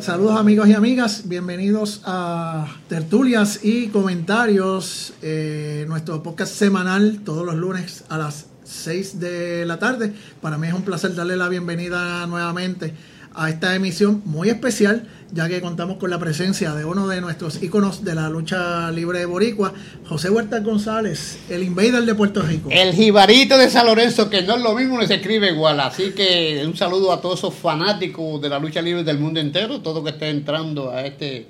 Saludos amigos y amigas, bienvenidos a tertulias y comentarios, eh, nuestro podcast semanal todos los lunes a las 6 de la tarde. Para mí es un placer darle la bienvenida nuevamente a esta emisión muy especial, ya que contamos con la presencia de uno de nuestros íconos de la lucha libre boricua, José Huerta González, el invader de Puerto Rico. El jibarito de San Lorenzo, que no es lo mismo ni se escribe igual. Así que un saludo a todos esos fanáticos de la lucha libre del mundo entero, todo que esté entrando a este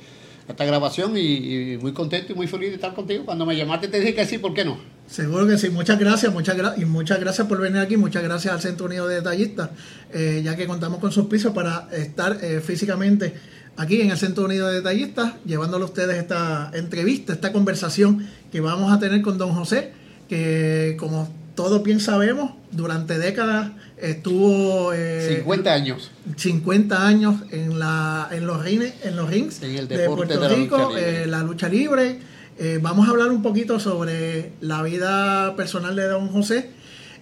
esta grabación y muy contento y muy feliz de estar contigo. Cuando me llamaste te dije que sí, ¿por qué no? Seguro que sí, muchas gracias, muchas gracias y muchas gracias por venir aquí, muchas gracias al Centro Unido de Detallistas, eh, ya que contamos con sus pisos para estar eh, físicamente aquí en el Centro Unido de Detallistas, llevándole a ustedes esta entrevista, esta conversación que vamos a tener con don José, que como todos bien sabemos, durante décadas estuvo... Eh, 50 años. 50 años en, la, en, los, rines, en los rings de Puerto Rico, eh, la lucha libre eh, vamos a hablar un poquito sobre la vida personal de don José.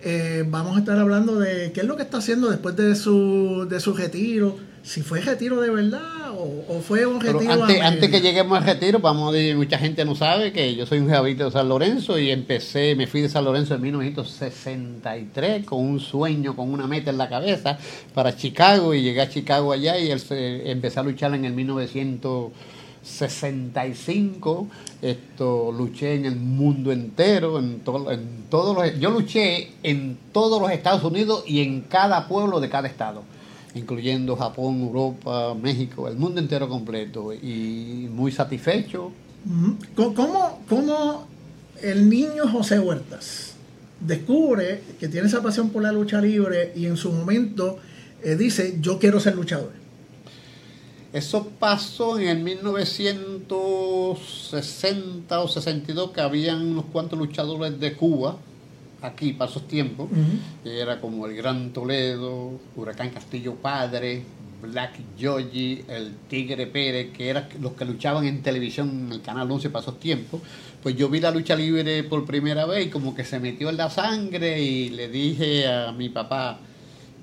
Eh, vamos a estar hablando de qué es lo que está haciendo después de su, de su retiro. Si fue retiro de verdad o, fue un retiro. antes, antes, que lleguemos al retiro, vamos a decir, mucha gente no sabe que yo soy un jabito de San Lorenzo y empecé, me fui de San Lorenzo en 1963 con un sueño, con una meta en la cabeza para Chicago y llegué a Chicago allá y empecé a luchar en el 1900. 65, esto, luché en el mundo entero, en, todo, en todos los, yo luché en todos los Estados Unidos y en cada pueblo de cada estado, incluyendo Japón, Europa, México, el mundo entero completo y muy satisfecho. ¿Cómo, cómo el niño José Huertas descubre que tiene esa pasión por la lucha libre y en su momento eh, dice, yo quiero ser luchador? Eso pasó en el 1960 o 62, que habían unos cuantos luchadores de Cuba, aquí para esos tiempos, que era como el Gran Toledo, Huracán Castillo Padre, Black Yogi, el Tigre Pérez, que eran los que luchaban en televisión en el Canal 11 para esos tiempos. Pues yo vi la lucha libre por primera vez y como que se metió en la sangre y le dije a mi papá,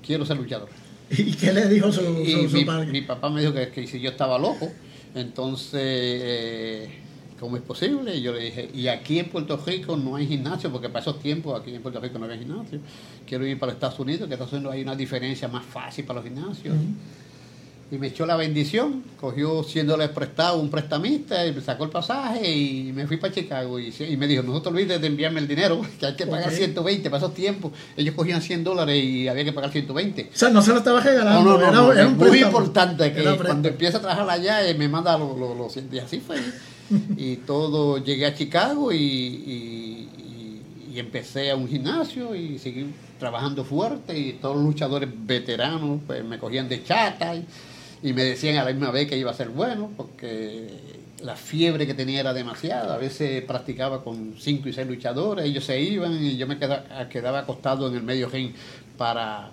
quiero ser luchador. ¿Y qué le dijo su, mi, padre? Mi papá me dijo que, si yo estaba loco, entonces, eh, ¿cómo es posible? Y yo le dije, y aquí en Puerto Rico no hay gimnasio, porque para esos tiempos aquí en Puerto Rico no había gimnasio. Quiero ir para Estados Unidos, que Estados Unidos hay una diferencia más fácil para los gimnasios y me echó la bendición, cogió 100 dólares prestado un prestamista y me sacó el pasaje y me fui para Chicago y, me dijo, no te olvides de enviarme el dinero, que hay que pagar 120, para esos tiempos ellos cogían 100 dólares y había que pagar 120. O sea, no se lo estaba regalando, no, no, no, muy importante que cuando empieza a trabajar allá eh, me manda los, los, y así fue. y todo, llegué a Chicago y, y, empecé a un gimnasio y seguí trabajando fuerte y todos los luchadores veteranos pues me cogían de chata y, y me decían a la misma vez que iba a ser bueno, porque la fiebre que tenía era demasiada. A veces practicaba con cinco y seis luchadores, ellos se iban y yo me quedaba, quedaba acostado en el medio ring para,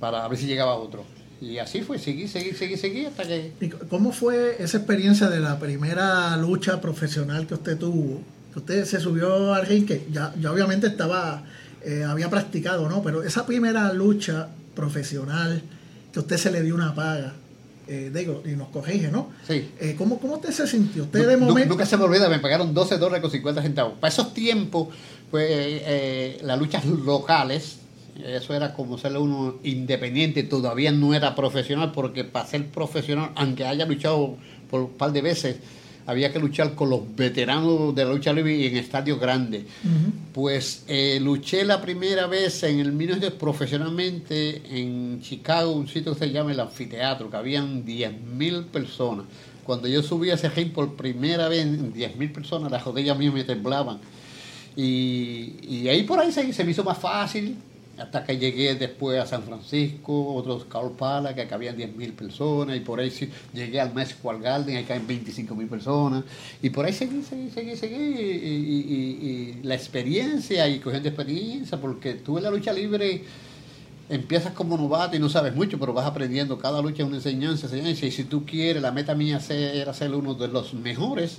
para ver si llegaba otro. Y así fue, seguí, seguí, seguí, seguí hasta que... ¿Y cómo fue esa experiencia de la primera lucha profesional que usted tuvo? Usted se subió al ring, que ya, ya obviamente estaba, eh, había practicado, ¿no? Pero esa primera lucha profesional que usted se le dio una paga. Eh, digo, y nos corrige, ¿no? Sí. Eh, ¿cómo, ¿Cómo usted se sintió? Usted de momento... Nunca se me olvida, me pagaron 12 dólares con 50 centavos. Para esos tiempos, pues eh, las luchas locales, eso era como ser uno independiente, todavía no era profesional, porque para ser profesional, aunque haya luchado por un par de veces, había que luchar con los veteranos de la lucha libre en estadios grandes. Pues eh, luché la primera vez en el 1900 profesionalmente en Chicago, un sitio que se llama el anfiteatro, que habían 10.000 personas. Cuando yo subí a ese ring por primera vez, 10.000 personas, las rodillas mías me temblaban. Y, y ahí por ahí se, se me hizo más fácil hasta que llegué después a San Francisco, otros Pala, que acá habían 10.000 personas, y por ahí llegué al Messi Garden, acá hay 25.000 personas, y por ahí seguí, seguí, seguí, seguí, y, la experiencia, y cogiendo experiencia, porque tú en la lucha libre empiezas como novato y no sabes mucho, pero vas aprendiendo, cada lucha es una enseñanza, enseñanza, y si tú quieres, la meta mía era ser uno de los mejores,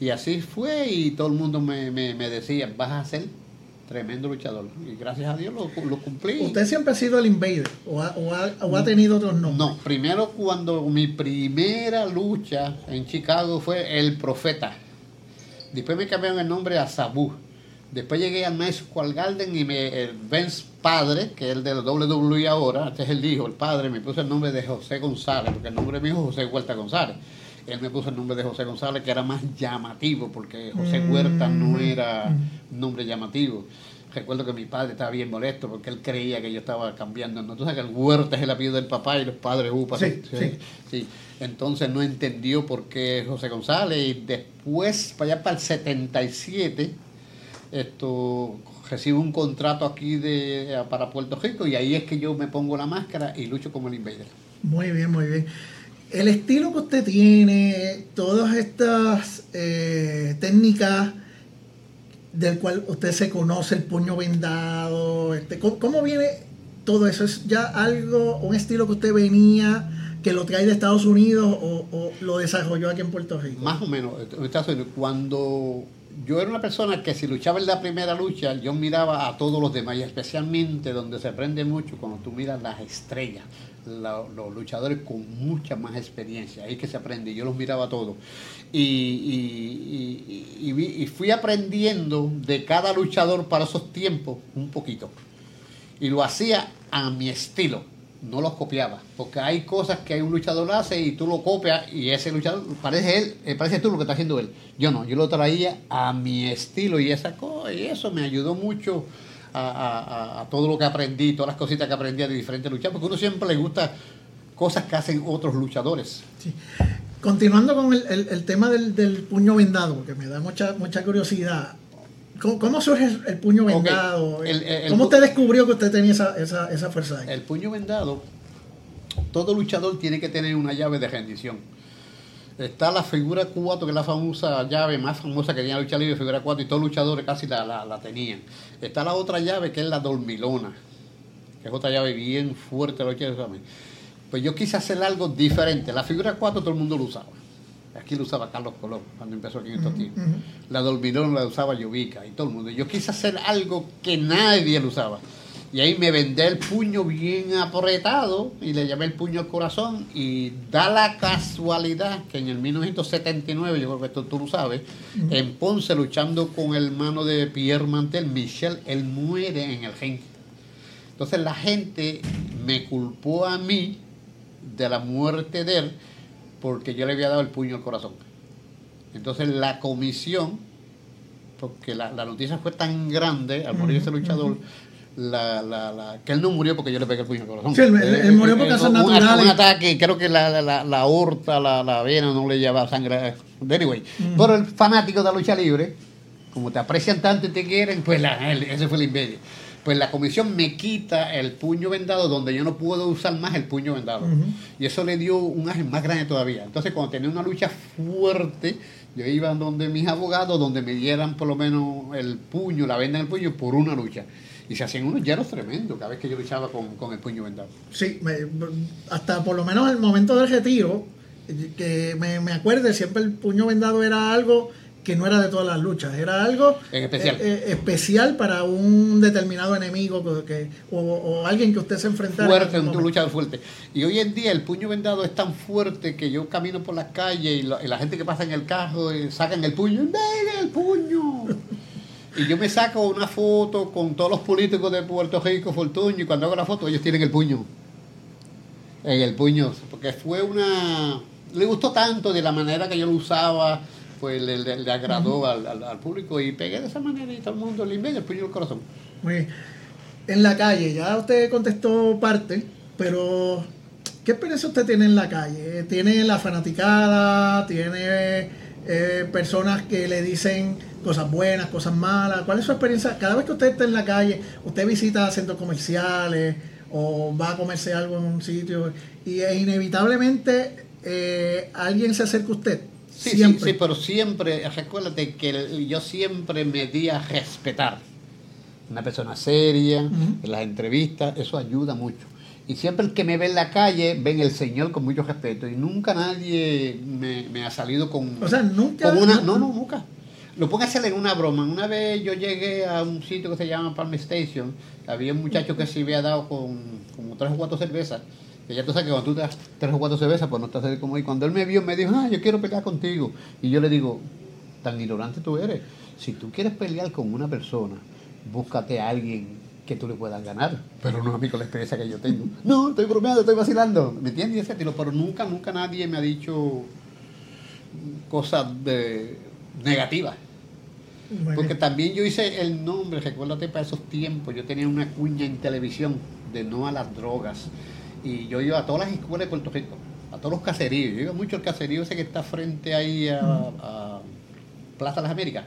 y así fue, y todo el mundo me, me, me decía, vas a ser tremendo luchador. Y gracias a Dios lo, lo cumplí. ¿Usted siempre ha sido el invader o ha, o ha, o ha tenido otros nombres? No, primero cuando mi primera lucha en Chicago fue El Profeta. Después me cambiaron el nombre a Sabu. Después llegué al Square Garden y me, el Vince padre, que es el de la WWE ahora, este es el hijo, el padre, me puso el nombre de José González, porque el nombre de mi hijo es José Huerta González. Él me puso el nombre de José González, que era más llamativo, porque José Mm. Huerta no era un nombre llamativo. Recuerdo que mi padre estaba bien molesto porque él creía que yo estaba cambiando. ¿no? Tú sabes que el Huerta es el apellido del papá y los padres upa. Sí, sí. sí. Entonces no entendió por qué José González. Y después, para allá para el 77, esto recibo un contrato aquí de, para Puerto Rico y ahí es que yo me pongo la máscara y lucho como el invader. Muy bien, muy bien. El estilo que usted tiene, todas estas eh, técnicas del cual usted se conoce, el puño vendado, este, ¿cómo, viene todo eso? ¿Es ya algo, un estilo que usted venía, que lo trae de Estados Unidos o, o lo desarrolló aquí en Puerto Rico? Más o menos, Unidos, cuando yo era una persona que si luchaba en la primera lucha, yo miraba a todos los demás, y especialmente donde se aprende mucho cuando tú miras las estrellas, la- los luchadores con mucha más experiencia, ahí que se aprende, yo los miraba a todos. Y fui aprendiendo de cada luchador para esos tiempos un poquito. Y lo hacía a mi estilo, no los copiaba. Porque hay cosas que un luchador hace y tú lo copias y ese luchador parece él, eh, parece tú lo que está haciendo él. Yo no, yo lo traía a mi estilo y esa co- y eso me ayudó mucho a, todo lo que aprendí, todas las cositas que aprendí de diferentes luchadores, porque uno siempre le gusta cosas que hacen otros luchadores. Sí. Continuando con el, el- el tema del, del puño vendado, porque me da mucha, mucha curiosidad. ¿Cómo, cómo surge el, puño vendado? el- el- ¿Cómo el- usted descubrió que usted tenía esa, esa, esa fuerza ahí? El puño vendado, todo luchador tiene que tener una llave de rendición. Está la figura 4, que es la famosa llave más famosa que tenía la lucha libre, figura 4, y todos los luchadores casi la, la- la tenían. Está la otra llave que es la dormilona, que es otra llave bien fuerte lucha libre también. Pues yo quise hacer algo diferente. La figura 4 todo el mundo lo usaba. Aquí lo usaba Carlos Colón cuando empezó aquí en estos tiempos. La dormilona la usaba Yovica y todo el mundo. Yo quise hacer algo que nadie lo usaba. Y ahí me vendé el puño bien apretado y le llamé el puño al corazón. Y da la casualidad que en el 1979, yo creo que esto tú lo sabes, en Ponce luchando con el hermano de Pierre Mantel, Michel, él muere en el ring. Entonces la gente me culpó a mí de la muerte de él porque yo le había dado el puño al corazón. Entonces la comisión, porque la, la noticia fue tan grande al morir ese luchador, la, la, la- que él no murió porque yo le pegué el puño al corazón. Sí, él- él- él murió por Eh, causas un- naturales. Un ataque, creo que la, la, la, aorta, la, la vena no le llevaba sangre. Anyway, pero el fanático de la lucha libre, como te aprecian tanto y te quieren, pues la, ese fue el inmedio. Pues la comisión me quita el puño vendado donde yo no puedo usar más el puño vendado. Y eso le dio un ángel más grande todavía. Entonces, cuando tenía una lucha fuerte, yo iba donde mis abogados, donde me dieran por lo menos el puño, la venda en el puño, por una lucha. Y se hacían unos llenos tremendos cada vez que yo luchaba con, con el puño vendado. Sí, me- hasta por lo menos el momento del retiro, que me, me acuerde, siempre el puño vendado era algo que no era de todas las luchas, era algo En especial. eh, eh, especial para un determinado enemigo que, o, o alguien que usted se enfrentara. en Fuerte, algún un luchador fuerte. Y hoy en día el puño vendado es tan fuerte que yo camino por las calles y, la- y la gente que pasa en el carro eh, sacan el puño. ¡Ven el puño! Y yo me saco una foto con todos los políticos de Puerto Rico, Fortuño, y cuando hago la foto ellos tienen el puño. En el puño. Porque fue una... Le gustó tanto de la manera que yo lo usaba, pues le, le- le agradó al, al- al público y pegué de esa manera y todo el mundo le envió el puño al corazón. Muy bien. En la calle, ya usted contestó parte, pero ¿qué experiencia usted tiene en la calle? ¿Tiene la fanaticada? ¿Tiene eh, personas que le dicen cosas buenas, cosas malas? ¿Cuál es su experiencia? Cada vez que usted está en la calle, usted visita centros comerciales o va a comerse algo en un sitio y inevitablemente eh, alguien se acerca a usted. Sí, sí, Siempre. sí, pero siempre, recuérdate que yo siempre me di a respetar. Una persona seria, en las entrevistas, eso ayuda mucho. Y siempre el que me ve en la calle, ven el Señor con mucho respeto. Y nunca nadie me, me ha salido con, O sea, nunca- con una... No, no, nunca. lo pongo a hacer en una broma. Una vez yo llegué a un sitio que se llama Palm Station, había un muchacho que se había dado con como tres o cuatro cervezas. Que ya tú sabes que cuando tú te das tres o cuatro cervezas, pues no estás como ahí. Cuando él me vio, me dijo, ah, yo quiero pelear contigo. Y yo le digo, tan ignorante tú eres. Si tú quieres pelear con una persona, búscate a alguien que tú le puedas ganar, pero no a mí con la experiencia que yo tengo. No, estoy bromeando, estoy vacilando. ¿Me entiendes? Ese tiro, pero nunca, nunca nadie me ha dicho cosas de negativas. Porque también yo hice el nombre, recuérdate para esos tiempos, yo tenía una cuña en televisión de no a las drogas. Y yo iba a todas las escuelas de Puerto Rico, a todos los caseríos. Yo iba mucho al caserío ese que está frente ahí a, a Plaza de las Américas.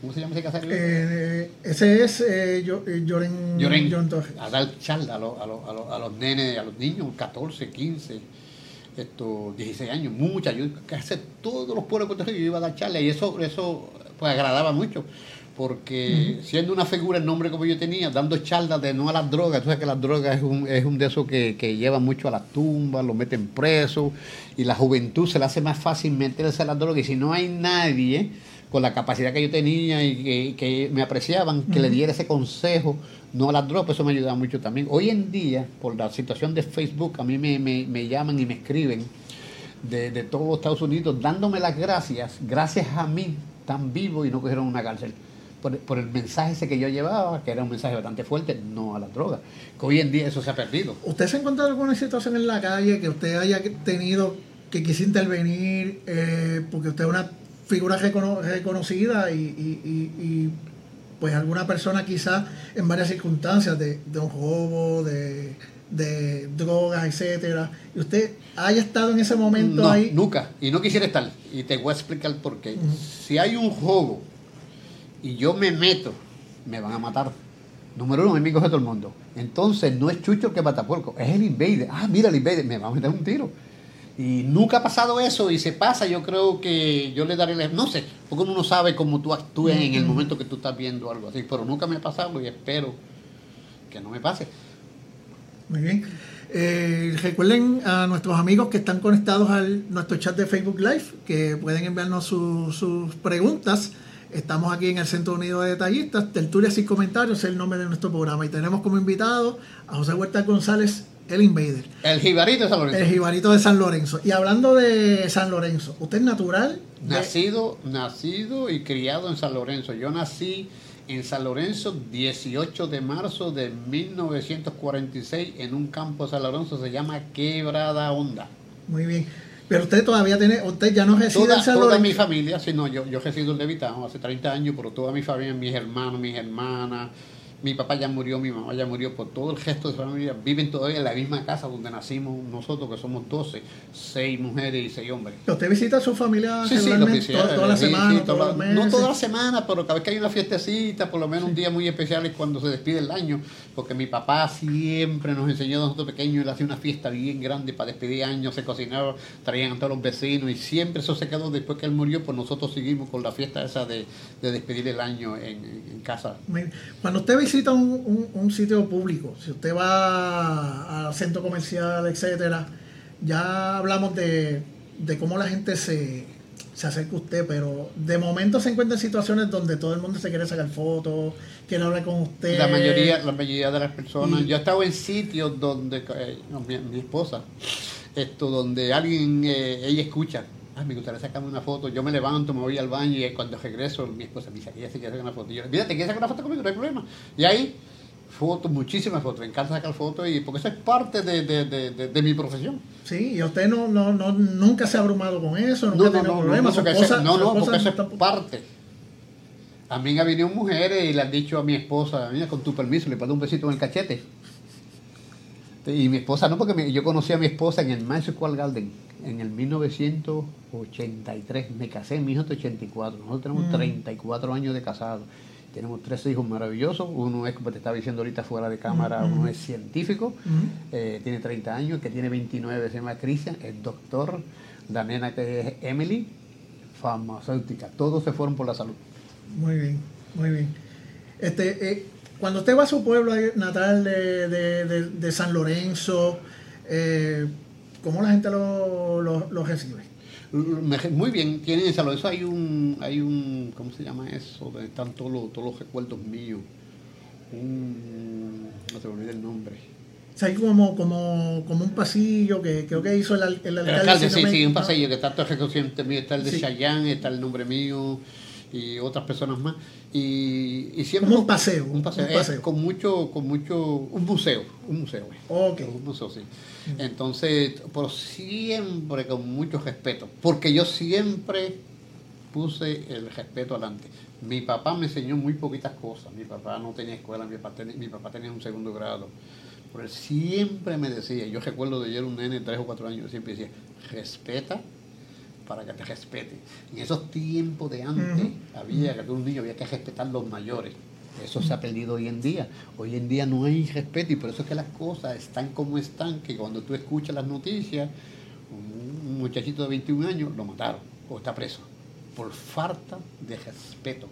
¿Cómo se llama ese caserío? Eh, ese es eh, Yo- eh, Lloren, Lloren, Lloren Torres. a dar charla a los, a, los, a, los, a los nenes, a los niños, 14, 15, esto, 16 años, muchas. Yo casi todos los pueblos de Puerto Rico yo iba a dar charla y eso, eso pues agradaba mucho. Porque siendo una figura, el nombre como yo tenía, dando charlas de no a las drogas, tú sabes que las drogas es un, es un de esos que, que lleva mucho a las tumbas, lo meten preso, y la juventud se le hace más fácil meterse a las drogas. Y si no hay nadie con la capacidad que yo tenía y que, que me apreciaban, que le diera ese consejo, no a las drogas, eso me ayudaba mucho también. Hoy en día, por la situación de Facebook, a mí me, me, me llaman y me escriben de, de todos Estados Unidos dándome las gracias, gracias a mí, tan vivo y no cogieron una cárcel. Por, por el mensaje ese que yo llevaba, que era un mensaje bastante fuerte, no a las drogas. Que hoy en día eso se ha perdido. ¿Usted se ha encontrado alguna situación en la calle que usted haya tenido que quise intervenir eh, porque usted es una figura recono- reconocida y, y- y- y, pues alguna persona quizás en varias circunstancias de, de un robo, de, de drogas, etcétera, y usted haya estado en ese momento No, ahí? nunca. Y no quisiera estar. Y te voy a explicar por qué. Si hay un juego y yo me meto, me van a matar. Número uno, me coge todo el mundo. Entonces no es Chucho el que mata puerco, es el invader. Ah, mira el invader, me va a meter un tiro. Y nunca ha pasado eso y se pasa, yo creo que yo le daré, el- no sé, porque uno no sabe cómo tú actúes en el momento que tú estás viendo algo así, pero nunca me ha pasado y espero que no me pase. Muy bien. Eh, recuerden a nuestros amigos que están conectados a nuestro chat de Facebook Live que pueden enviarnos su- sus preguntas. Estamos aquí en el Centro Unido de Detallistas. Tertulias y comentarios es el nombre de nuestro programa. Y tenemos como invitado a José Huerta González, el Invader, El jibarito de San Lorenzo. el jibarito de San Lorenzo. Y hablando de San Lorenzo, ¿usted es natural? de- Nacido, nacido y criado en San Lorenzo. Yo nací en San Lorenzo 18 de marzo de 1946 en un campo de San Lorenzo, se llama Quebrada Honda. Muy bien. Pero usted todavía tiene, usted ya no reside Toda, en San toda mi familia, sí, no, yo, yo resido en Levitán hace 30 años, pero toda mi familia, mis hermanos, mis hermanas, mi papá ya murió, mi mamá ya murió, por todo el gesto de su familia, viven todavía en la misma casa donde nacimos nosotros, que somos 12, 6 mujeres y 6 hombres. ¿Usted visita a su familia Sí, sí, quisiera, toda, toda la sí, toda- meses? No toda la semana, pero cada vez que hay una fiestecita, por lo menos un día muy especial es cuando se despide el año, porque mi papá siempre nos enseñó a nosotros pequeños, él hacía una fiesta bien grande para despedir años, se cocinaba, traían a todos los vecinos y siempre eso se quedó después que él murió, pues nosotros seguimos con la fiesta esa de, de despedir el año en, en casa. Cuando usted visita un, un- un sitio público, si usted va al centro comercial, etcétera, ya hablamos de, de cómo la gente se, se acerca a usted, pero de momento se encuentra en situaciones donde todo el mundo se quiere sacar fotos, quiere hablar con usted. La mayoría, la mayoría de las personas. Y- Yo he estado en sitios donde eh, no, mi, mi esposa, esto, donde alguien, eh, ella escucha. Ay, me gustaría sacarme una foto. Yo me levanto, me voy al baño y cuando regreso, mi esposa me dice, ella se quiere sacar una foto. Y yo, mira, te quieres sacar una foto conmigo, no hay problema. Y ahí, fotos, muchísimas fotos. Me encanta sacar fotos y porque eso es parte de, de, de, de- mi profesión. Sí, y usted no, no, no, nunca se ha abrumado con eso, nunca No, ha no, tenido no, no, problemas. porque cosas- no, no, cosas porque eso es parte. A mí han venido mujeres y le han dicho a mi esposa, mira, con tu permiso, le dar un besito en el cachete. Y mi esposa, no, porque yo conocí a mi esposa en el Madison Square Garden en el 1983. Me casé en 1984. Nosotros tenemos Mm. 34 años de casado. Tenemos tres hijos maravillosos. Uno es, como te estaba diciendo ahorita fuera de cámara, Mm, mm. uno es científico, eh, tiene 30 años, que tiene 29 se llama Christian, es doctor. La nena que es Emily, farmacéutica. Todos se fueron por la salud. Muy bien, muy bien. Este, eh, cuando usted va a su pueblo natal de, de- de- de San Lorenzo, eh, ¿cómo la gente lo, lo- lo recibe? Muy bien, tienen esa, eso hay un, hay un, ¿cómo se llama eso? Donde están todos los, todos los recuerdos míos. Un, no se me olvida el nombre. O sea, hay como, como, como un pasillo que creo que hizo el, el alcalde. El alcalde, sí, sí, un pasillo que está todo mío, está el de sí. está el nombre mío y otras personas más. Y, y siempre. Como un paseo. Un paseo. Un paseo. con mucho, con mucho. Un museo. Un museo. Ok. Un museo, sí. Entonces, por siempre con mucho respeto. Porque yo siempre puse el respeto adelante. Mi papá me enseñó muy poquitas cosas. Mi papá no tenía escuela, mi papá tenía, mi papá tenía un segundo grado. Pero él siempre me decía, yo recuerdo de ayer un nene de tres o cuatro años, siempre decía, respeta para que te respete. En esos tiempos de antes había que un niño había que respetar a los mayores. Eso se ha perdido hoy en día. Hoy en día no hay respeto y por eso es que las cosas están como están, que cuando tú escuchas las noticias, un muchachito de 21 años lo mataron o está preso por falta de respeto.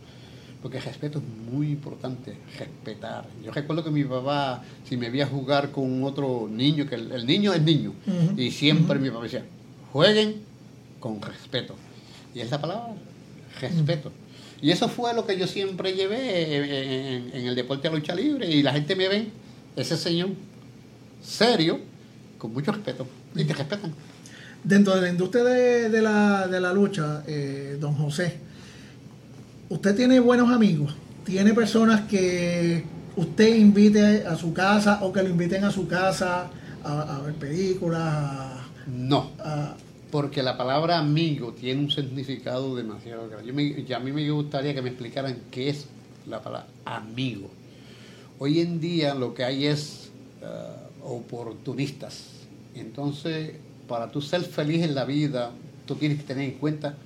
Porque el respeto es muy importante, respetar. Yo recuerdo que mi papá, si me veía jugar con otro niño, que el, niño es niño, y siempre mi papá decía, jueguen con respeto. Y esa palabra, respeto. Y eso fue lo que yo siempre llevé en, el deporte a lucha libre. Y la gente me ve, ese señor serio, con mucho respeto. Y te respetan. Dentro de la industria de, la, lucha, eh, don José, usted tiene buenos amigos. Tiene personas que usted invite a su casa o que lo inviten a su casa a, ver películas. no porque la palabra amigo tiene un significado demasiado grande. Yo a mí me gustaría que me explicaran qué es la palabra amigo. Hoy en día lo que hay es uh, oportunistas. Entonces, para tú ser feliz en la vida, tú tienes que tener en cuenta,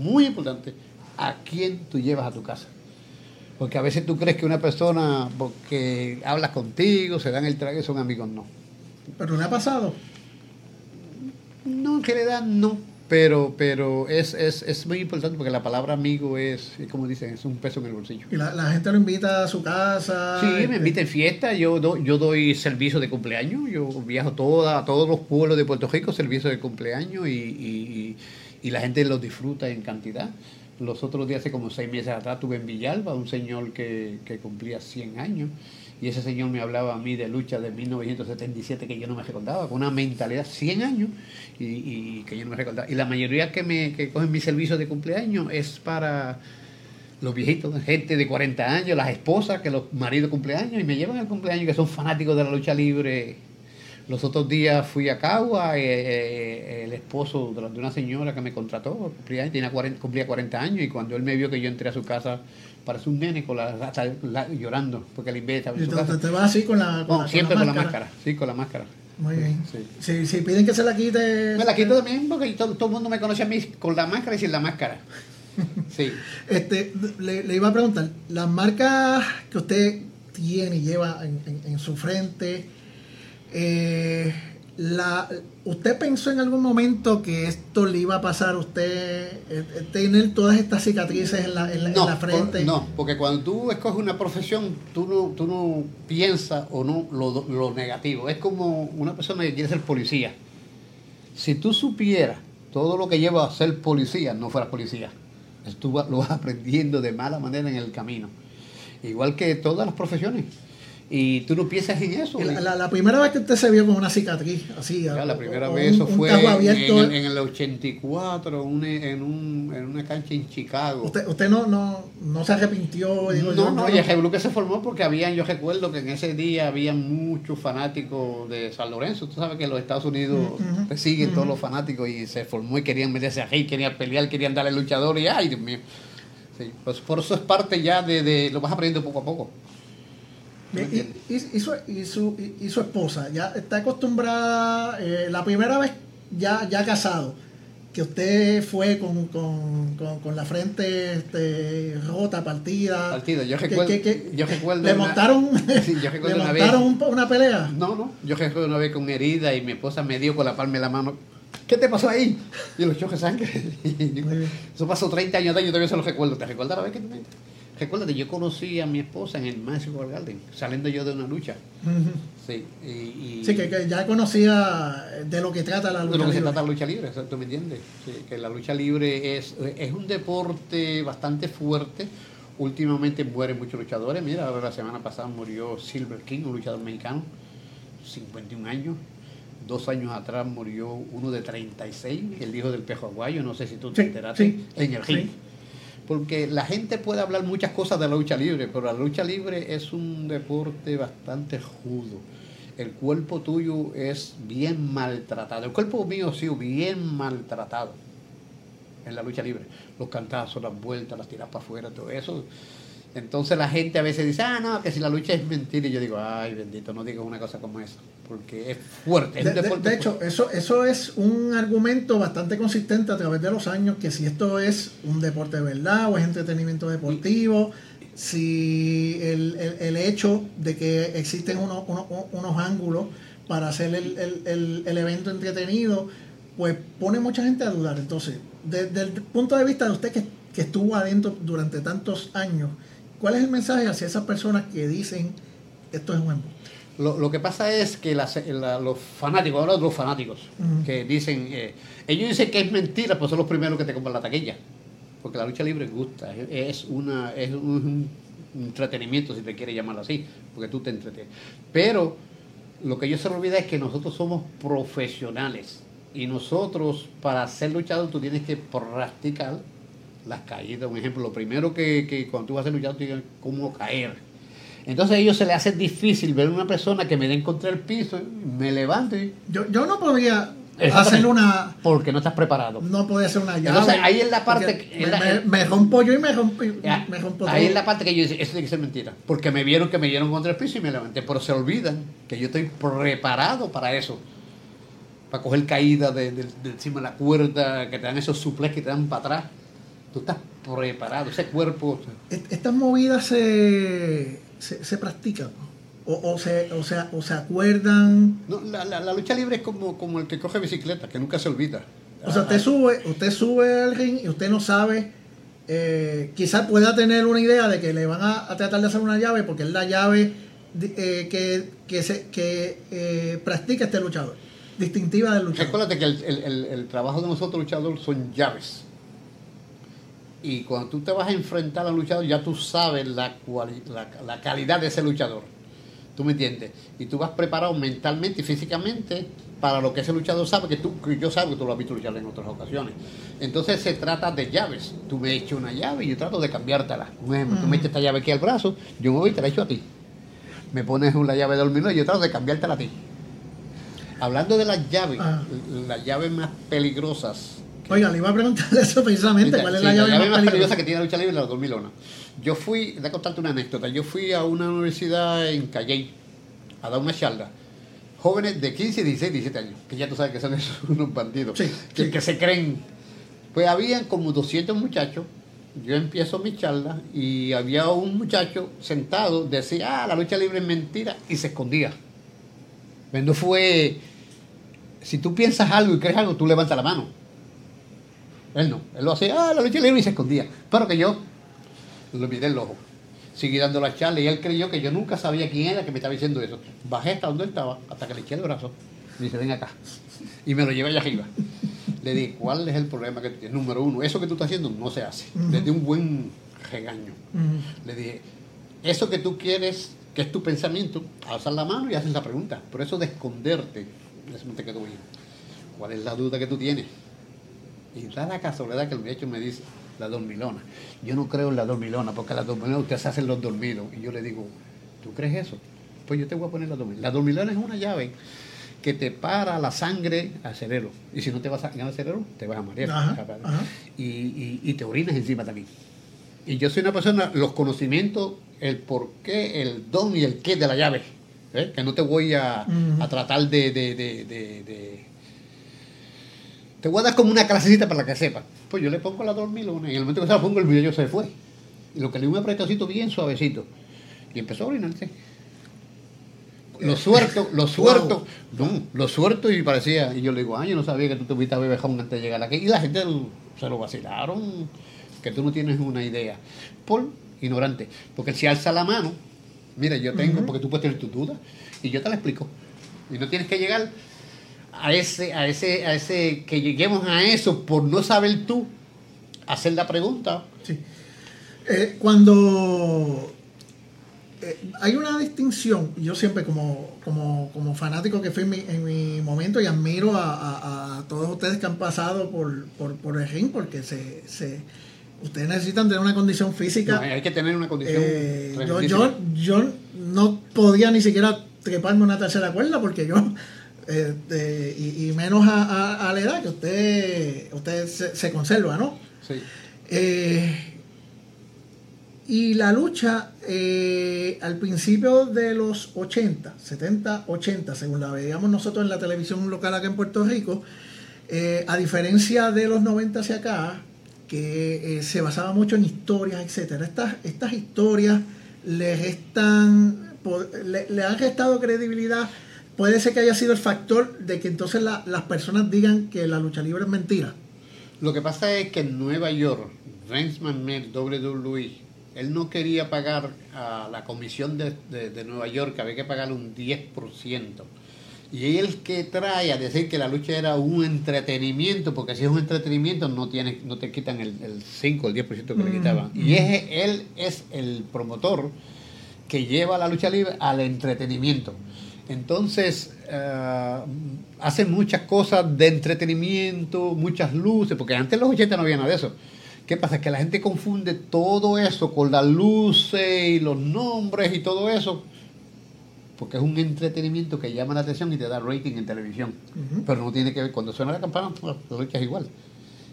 muy importante, a quién tú llevas a tu casa. Porque a veces tú crees que una persona, porque hablas contigo, se dan el trago, son amigos, no. ¿Pero no ha pasado? No, en general no. Pero, pero es, es, es, muy importante porque la palabra amigo es, como dicen, es un peso en el bolsillo. ¿Y la, gente lo invita a su casa? Sí, me este invita en fiesta. Yo, yo doy servicio de cumpleaños. Yo viajo toda, a todos los pueblos de Puerto Rico, servicio de cumpleaños y, y, la gente lo disfruta en cantidad. Los otros días, hace como seis meses atrás, tuve en Villalba un señor que, que cumplía 100 años y ese señor me hablaba a mí de lucha de 1977 que yo no me recordaba, con una mentalidad 100 años y, que yo no me recordaba. Y la mayoría que me que cogen mi servicio de cumpleaños es para los viejitos, gente de 40 años, las esposas, que los maridos cumpleaños y me llevan al cumpleaños que son fanáticos de la lucha libre. Los otros días fui a Cagua, eh, eh, el esposo de una señora que me contrató, cumplía, tenía 40, cumplía 40 años y cuando él me vio que yo entré a su casa parece un nene con la, llorando porque le invita ¿Y te, te vas así con la, con siempre con la máscara. sí con la máscara. Muy bien. si, si, piden que se la quite me la quito también porque todo, el mundo me conoce a mí con la máscara y sin la máscara. Sí. Este le, le, iba a preguntar las marcas que usted tiene y lleva en, en su frente eh, la, ¿Usted pensó en algún momento que esto le iba a pasar a usted, eh, eh, tener todas estas cicatrices en la, en la, frente? no, porque cuando tú escoges una profesión, tú no, tú no piensas o no lo, lo negativo. Es como una persona que quiere ser policía. Si tú supieras todo lo que lleva a ser policía, no fueras policía. Tú lo vas aprendiendo de mala manera en el camino. Igual que todas las profesiones y tú no piensas en eso. La, primera vez que usted se vio con una cicatriz, así. la primera vez eso fue en, en, el 84, en, un, en una cancha en Chicago. ¿Usted, usted no, no, no se arrepintió? no, no, no, y el que se formó porque habían, yo recuerdo que en ese día había muchos fanáticos de San Lorenzo. Tú sabes que en los Estados Unidos siguen todos los fanáticos y se formó y querían meterse ahí, querían pelear, querían darle luchador y ¡ay, Dios mío! Sí, pues por eso es parte ya de, de lo vas aprendiendo poco a poco. Y, y, su, y, su, y, su, esposa ya está acostumbrada, eh, la primera vez ya, ya casado, que usted fue con, con, con, la frente este, rota, partida. Partida, yo recuerdo. yo recuerdo ¿Le montaron, una, pelea? No, no, yo recuerdo una vez con herida y mi esposa me dio con la palma de la mano. ¿Qué te pasó ahí? Y los choques sangre. Eso pasó 30 años de yo todavía se lo recuerdo. ¿Te recuerdas la vez que te Recuérdate, yo conocí a mi esposa en el Square Garden, saliendo yo de una lucha. Sí, y, y- Sí, que, que ya conocía de lo que trata la de lucha lo que se libre. trata la lucha libre, ¿tú me entiendes? Sí, que la lucha libre es, es un deporte bastante fuerte. Últimamente mueren muchos luchadores. Mira, ahora la semana pasada murió Silver King, un luchador mexicano, 51 años. Dos años atrás murió uno de 36, el hijo del pejo aguayo, no sé si tú te Sí, enteraste, sí, en el ring. sí. Porque la gente puede hablar muchas cosas de la lucha libre, pero la lucha libre es un deporte bastante judo. El cuerpo tuyo es bien maltratado. El cuerpo mío ha sido bien maltratado en la lucha libre. Los cantazos, las vueltas, las tiras para afuera, todo eso. Entonces la gente a veces dice, ah, no, que si la lucha es mentira. Y yo digo, ay, bendito, no digas una cosa como esa. Porque es fuerte. Es De, un de- deporte de hecho, eso, eso es un argumento bastante consistente a través de los años, que si esto es un deporte de verdad o es entretenimiento deportivo, si el, el- el hecho de que existen unos, unos, unos ángulos para hacer el, el- el- el evento entretenido, pues pone mucha gente a dudar. Entonces, desde el punto de vista de usted que, que estuvo adentro durante tantos años, ¿cuál es el mensaje hacia esas personas que dicen esto es un embuste? Lo, lo que pasa es que las- la- los fanáticos, ahora los fanáticos, que dicen, eh, ellos dicen que es mentira, pues son los primeros que te compran la taquilla. Porque la lucha libre gusta, es, una, es un, entretenimiento, si te quieres llamarlo así, porque tú te entretienes. Pero lo que ellos se olvida es que nosotros somos profesionales. Y nosotros, para ser luchador, tú tienes que practicar las caídas. Un ejemplo, lo primero que, que cuando tú vas a ser luchador, tienes cómo caer. Entonces a ellos se les hace difícil ver una persona que me den contra el piso, me levante, Yo, yo no podría hacer una porque no estás preparado. no puede ser una llave. Entonces, ahí es la parte que- me, la- me- me rompo yo y me Ya, me rompo ahí es la parte que yo dice, eso tiene que ser mentira. Porque me vieron que me dieron contra el piso y me levanté. Pero se olvidan que yo estoy preparado para eso. Para coger caída de, de- de encima de la cuerda, que te dan esos suples que te dan para atrás. Tú estás preparado, ese cuerpo. Est- Estas movidas se, se, se practican o, o se, o, sea, o se acuerdan. No, la, la- la lucha libre es como, como el que coge bicicleta, que nunca se olvida. O sea, usted Ah, sube, usted sube al ring y usted no sabe, eh, quizás pueda tener una idea de que le van a, a tratar de hacer una llave porque es la llave eh, que, que, se, que eh, practica este luchador, distintiva del luchador. Recuérdate que el, el- el- el trabajo de nosotros luchadores son llaves. Y cuando tú te vas a enfrentar al luchador, ya tú sabes la, cuali- la, la calidad de ese luchador. ¿Tú me entiendes? Y tú vas preparado mentalmente y físicamente para lo que ese luchador sabe, que, tú, yo sé que tú lo has visto luchar en otras ocasiones. Entonces se trata de llaves. Tú me echas una llave y yo trato de cambiártela. Un ejemplo, tú me echas esta llave aquí al brazo, yo me voy y te la echo a ti. Me pones una llave de dormir y yo trato de cambiártela a ti. Hablando de las llaves, Ah. las llaves más peligrosas. Oiga, le iba a preguntar eso precisamente, Sí, ¿cuál es sí, la llave, más peligrosa peligrosa? que tiene la lucha libre? La dormilona. Yo fui, de contarte una anécdota, yo fui a una universidad en Calley a dar una charla. Jóvenes de 15, 16, 17 años, que ya tú sabes que son esos unos bandidos, Sí, que, sí. que se creen. Pues habían como 200 muchachos, yo empiezo mi charla y había un muchacho sentado, decía, ah, la lucha libre es mentira, y se escondía. Pues no fue, si tú piensas algo y crees algo, tú levantas la mano. Él no, él lo hacía, ah, la lucha libre y se escondía. Pero que yo lo miré el ojo. Seguí dando la charla y él creyó que yo nunca sabía quién era que me estaba diciendo eso. Bajé hasta donde él estaba, hasta que le eché el brazo. Me dice, ven acá. Y me lo llevé allá arriba. Le dije, ¿cuál es el problema que tú tienes? Número uno, eso que tú estás haciendo no se hace. Le di un buen regaño. Le dije, eso que tú quieres, que es tu pensamiento, alzas la mano y haces la pregunta. Pero eso de esconderte, eso no te quedó bien. ¿Cuál es la duda que tú tienes? Y da la casualidad que el muchacho me dice, la dormilona. Yo no creo en la dormilona, porque la dormilona ustedes se hacen los dormidos. Y yo le digo, ¿tú crees eso? Pues yo te voy a poner la dormilona. La dormilona es una llave que te para la sangre al cerebro. Y si no te vas a al cerebro, te vas a marear. Ajá, ajá. Y, y- y te orinas encima también. Y yo soy una persona, los conocimientos, el por qué, el don y el qué de la llave. ¿eh? Que no te voy a, tratar de, de- de- de- de- Te voy a dar como una clasecita para que sepas. Pues yo le pongo la dormilona y en el momento que se la pongo el video se fue. Y lo que le di un apretacito bien suavecito. Y empezó a orinarse. Lo suelto, lo suelto, no, lo suelto y parecía, y yo le digo, ah, yo no sabía que tú tuviste a bebejón antes de llegar aquí. Y la gente se lo vacilaron, que tú no tienes una idea. Por ignorante. Porque si alza la mano, mira, yo tengo, porque tú puedes tener tus dudas, y yo te la explico. Y no tienes que llegar a ese, a ese, a ese, que lleguemos a eso por no saber tú hacer la pregunta. Sí. Eh, cuando eh, hay una distinción, yo siempre como, como, como fanático que fui en mi, en mi momento y admiro a, a, todos ustedes que han pasado por, por, por el ring porque se, se, ustedes necesitan tener una condición física. hay que tener una condición. Eh, yo, yo, yo, no podía ni siquiera treparme una tercera cuerda porque yo, eh, y, y, menos a, a, la edad que usted, usted se, se conserva, ¿no? Sí. Eh, y la lucha eh, al principio de los 80, 70, 80, según la veíamos nosotros en la televisión local acá en Puerto Rico, eh, a diferencia de los 90 hacia acá, que eh, se basaba mucho en historias, etcétera. Estas, estas historias les están, le, le, han restado credibilidad. Puede ser que haya sido el factor de que entonces la, las personas digan que la lucha libre es mentira. Lo que pasa es que en Nueva York, Vince McMahon, WWE, él no quería pagar a la comisión de, de, de, Nueva York, había que pagarle un 10%. Y él que trae a decir que la lucha era un entretenimiento, porque si es un entretenimiento no tiene, no te quitan el, el 5 el 10% que mm, le quitaban. Mm. Y es, él es el promotor que lleva la lucha libre al entretenimiento. Entonces, uh, hace muchas cosas de entretenimiento, muchas luces, porque antes en los 80 no había nada de eso. ¿Qué pasa? Que la gente confunde todo eso con las luces y los nombres y todo eso, porque es un entretenimiento que llama la atención y te da rating en televisión. Uh -huh. Pero no tiene que ver, cuando suena la campana, pues, lucha es igual.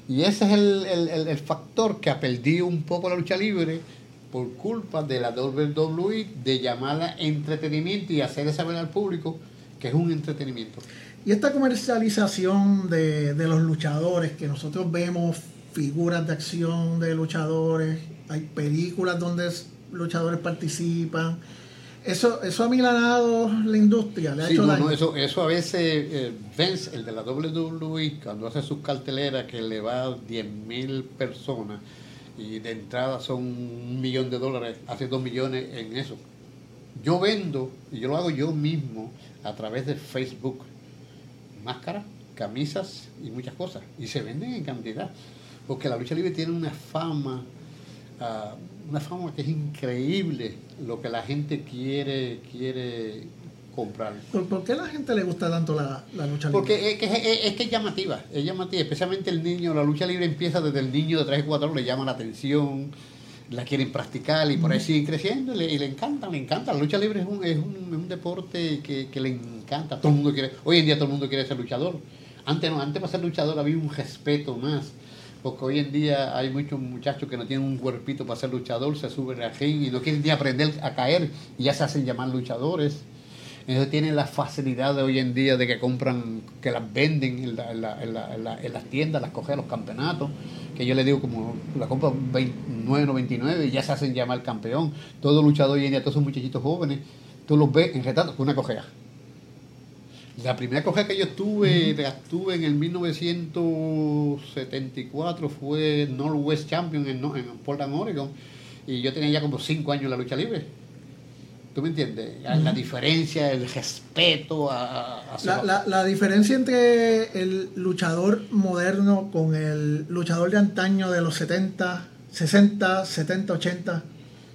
Y ese es el, el, el, factor que ha perdido un poco la lucha libre por culpa de la WWE de llamarla entretenimiento y hacer saber al público que es un entretenimiento. Y esta comercialización de, de los luchadores que nosotros vemos figuras de acción de luchadores, hay películas donde luchadores participan. Eso, eso ha milanado la industria, le ha sí, hecho no, daño. No, eso, eso a veces, eh, Vince, el de la WWE, cuando hace sus carteleras que le va a 10 mil personas y de entrada son un millón de dólares, hace dos millones en eso. Yo vendo, y yo lo hago yo mismo, a través de Facebook, máscaras, camisas y muchas cosas, y se venden en cantidad porque la lucha libre tiene una fama, uh, una fama que es increíble lo que la gente quiere, quiere comprar. ¿Por, ¿Por, qué a la gente le gusta tanto la, la lucha libre? Porque es que es, es, que es llamativa, es llamativa, especialmente el niño, la lucha libre empieza desde el niño de 3 y 4 años, le llama la atención, la quieren practicar y por ahí siguen creciendo y le, y le encanta, le encanta. La lucha libre es un, es un, es un deporte que, que, le encanta, todo el mundo quiere, hoy en día todo el mundo quiere ser luchador. Antes no, antes para ser luchador había un respeto más porque hoy en día hay muchos muchachos que no tienen un cuerpito para ser luchador, se suben al ring y no quieren ni aprender a caer y ya se hacen llamar luchadores. Entonces tienen la facilidad de hoy en día de que compran, que las venden en, la, en, la, en, la, en las tiendas, las cogen a los campeonatos, que yo les digo como la compran 29.99 y ya se hacen llamar campeón. Todo luchador hoy en día, todos esos muchachitos jóvenes, tú los ves en retrato con una cojea. La primera cojea que yo tuve, la tuve en el 1974, fue Northwest Champion en, en Portland, Oregon, y yo tenía ya como 5 años en la lucha libre. ¿Tú me entiendes? La diferencia, el respeto a... a la, la, la, diferencia entre el luchador moderno con el luchador de antaño de los 70, 60, 70, 80.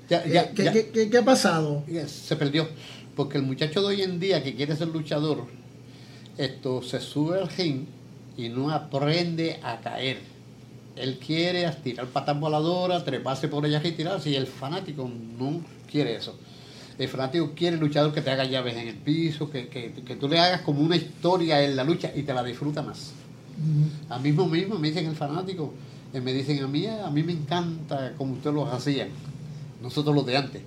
Ya, ya, ¿Qué, ya. ¿qué, qué, qué, ha pasado? Se perdió. Porque el muchacho de hoy en día que quiere ser luchador, esto se sube al ring y no aprende a caer. Él quiere tirar patas voladoras, treparse por ellas y tirarse, y el fanático no quiere eso. El fanático quiere el luchador que te haga llaves en el piso, que, que, que tú le hagas como una historia en la lucha y te la disfruta más. Uh -huh. A mí mismo, mismo me dicen el fanático, eh, me dicen a mí, a mí me encanta como ustedes lo hacían, nosotros los de antes.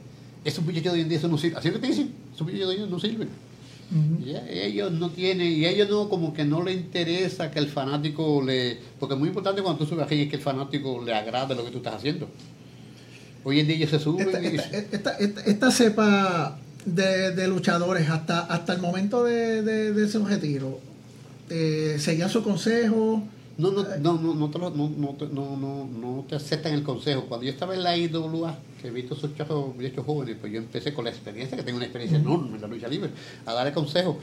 Esos muchachos de hoy en día eso no sirven. Así que te dicen, esos muchachos de hoy no sirven. Uh -huh. y ellos no tienen, y ellos no, como que no le interesa que el fanático le. Porque es muy importante cuando tú subes aquí es que el fanático le agrade lo que tú estás haciendo. Hoy en día se suben. Esta, y... esta, esta, esta, esta cepa de, de, luchadores hasta, hasta el momento de, de, de su retiro, eh, ¿seguían su consejo? No, no, no, no, no, te lo- no, no, no, no, no te aceptan el consejo. Cuando yo estaba en la IWA, que he visto esos viejos jóvenes, pues yo empecé con la experiencia, que tengo una experiencia enorme en la lucha libre, a darle consejos.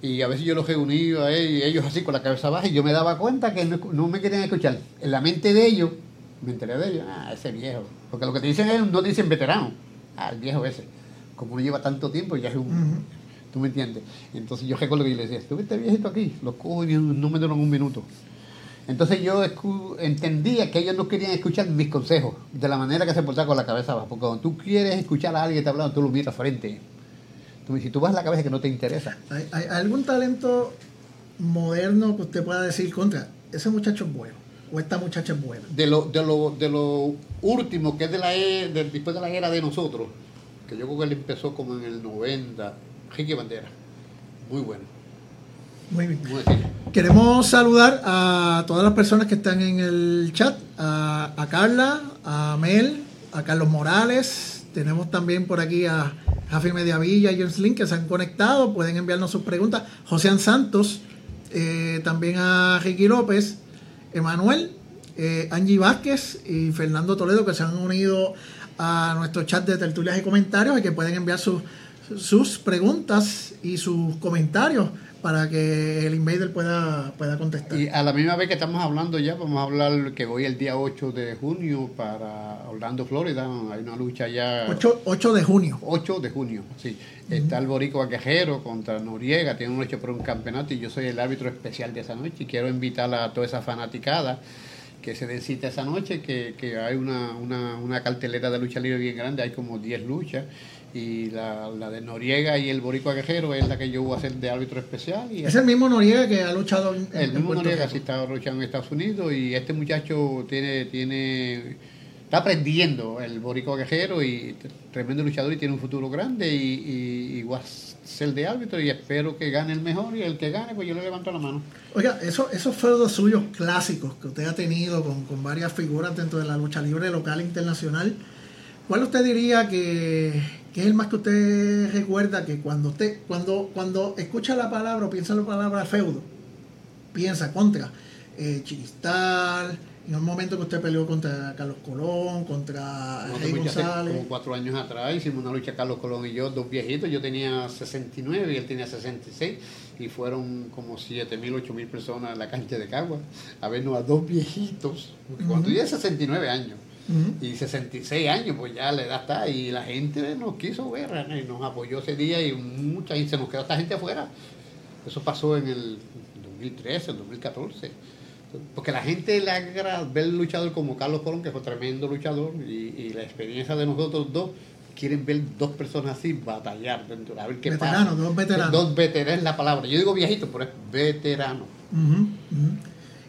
Y a veces yo los reuní a ellos, y ellos así con la cabeza baja, y yo me daba cuenta que no, no me querían escuchar. En la mente de ellos, me enteré de ellos, ah, ese viejo. Porque lo que te dicen es, no te dicen veterano, ah, el viejo ese. Como no lleva tanto tiempo, ya es un... ¿Tú me entiendes? Entonces yo recuerdo que yo le decía, este viejito aquí, los cojo y no me duran un minuto. Entonces yo entendía que ellos no querían escuchar mis consejos, de la manera que se portaba con la cabeza abajo. Porque cuando tú quieres escuchar a alguien que te hablando, tú lo miras frente. Tú, si tú vas a la cabeza que no te interesa. ¿Hay, hay algún talento moderno que usted pueda decir contra? Ese muchacho es bueno. O esta muchacha es buena. De lo, de lo, de lo último, que es de la e- de- después de la era de nosotros, que yo creo que él empezó como en el 90, Ricky Bandera. Muy bueno. Muy bien. Muy. Queremos saludar a todas las personas que están en el chat, a, a Carla, a Mel, a Carlos Morales, tenemos también por aquí a Javi Mediavilla y James Link que se han conectado, pueden enviarnos sus preguntas, José Santos, eh, también a Ricky López, Emanuel, eh, Angie Vázquez y Fernando Toledo que se han unido a nuestro chat de tertulias y comentarios y que pueden enviar sus, sus preguntas y sus comentarios para que el invader pueda, pueda contestar. Y a la misma vez que estamos hablando ya, vamos a hablar que voy el día 8 de junio para Orlando, Florida. Hay una lucha ya. 8, 8 de junio. 8 de junio, sí. Está el Boricua Quejero contra Noriega, tiene un hecho por un campeonato y yo soy el árbitro especial de esa noche y quiero invitar a toda esa fanaticada que se den cita esa noche, que, que hay una, una, una cartelera de lucha libre bien grande, hay como 10 luchas y la, la de Noriega y el Boricua Quejero es la que yo voy a hacer de árbitro especial. Y Es el mismo Noriega que ha luchado en, el en mismo Puerto Noriega sí está luchando en Estados Unidos y este muchacho tiene, tiene, está aprendiendo el boricua guerrero y tremendo luchador y tiene un futuro grande y, y, y va a ser de árbitro y espero que gane el mejor y el que gane pues yo le levanto la mano. Oiga, eso, esos feudos suyos clásicos que usted ha tenido con, con varias figuras dentro de la lucha libre local e internacional, ¿cuál usted diría que, que es el más que usted recuerda que cuando usted, cuando, cuando escucha la palabra o piensa en la palabra feudo, piensa contra eh, Chiquistal, en un momento que usted peleó contra Carlos Colón, contra Rey González? como cuatro años atrás hicimos una lucha Carlos Colón y yo, dos viejitos, yo tenía 69 y él tenía 66 y fueron como 7 mil, 8 mil personas en la cancha de Cagua a vernos a dos viejitos, porque cuando Ujú. tú tienes 69 años Ujú. y 66 años, pues ya la edad está y la gente nos quiso ver y nos apoyó ese día y mucha gente se nos quedó esta gente afuera. Eso pasó en el 2013, el 2014. Porque la gente le agrada ver luchador como Carlos Colón, que fue tremendo luchador, y, y la experiencia de nosotros dos, quieren ver dos personas así batallar dentro, a ver qué Veteranos, pasa. dos veteranos. Dos veteranos es la palabra. Yo digo viejito, pero es veterano.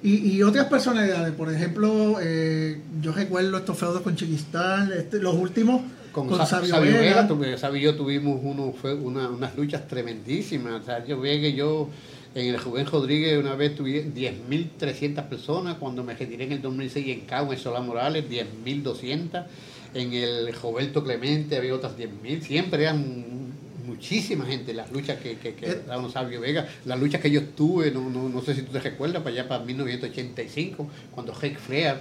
Y, y otras personalidades, por ejemplo, eh, yo recuerdo estos feudos con Chiquistán, este, los últimos Con, con, Sa- Sabio, Sabio Vega. Vega, tuve- Sabio y yo tuvimos uno, fue una- unas luchas tremendísimas. Sabio Vega y yo en el Rubén Rodríguez una vez tuve 10.300 personas. Cuando me retiré en el 2006 en Cagua, en Solá Morales, 10.200. En el Roberto Clemente había otras 10.000. Siempre eran muchísima gente las luchas que, que, que Eh. daban Sabio Vega. Las luchas que yo tuve, no, no, no sé si tú te recuerdas, para allá para 1985, cuando Rick Flair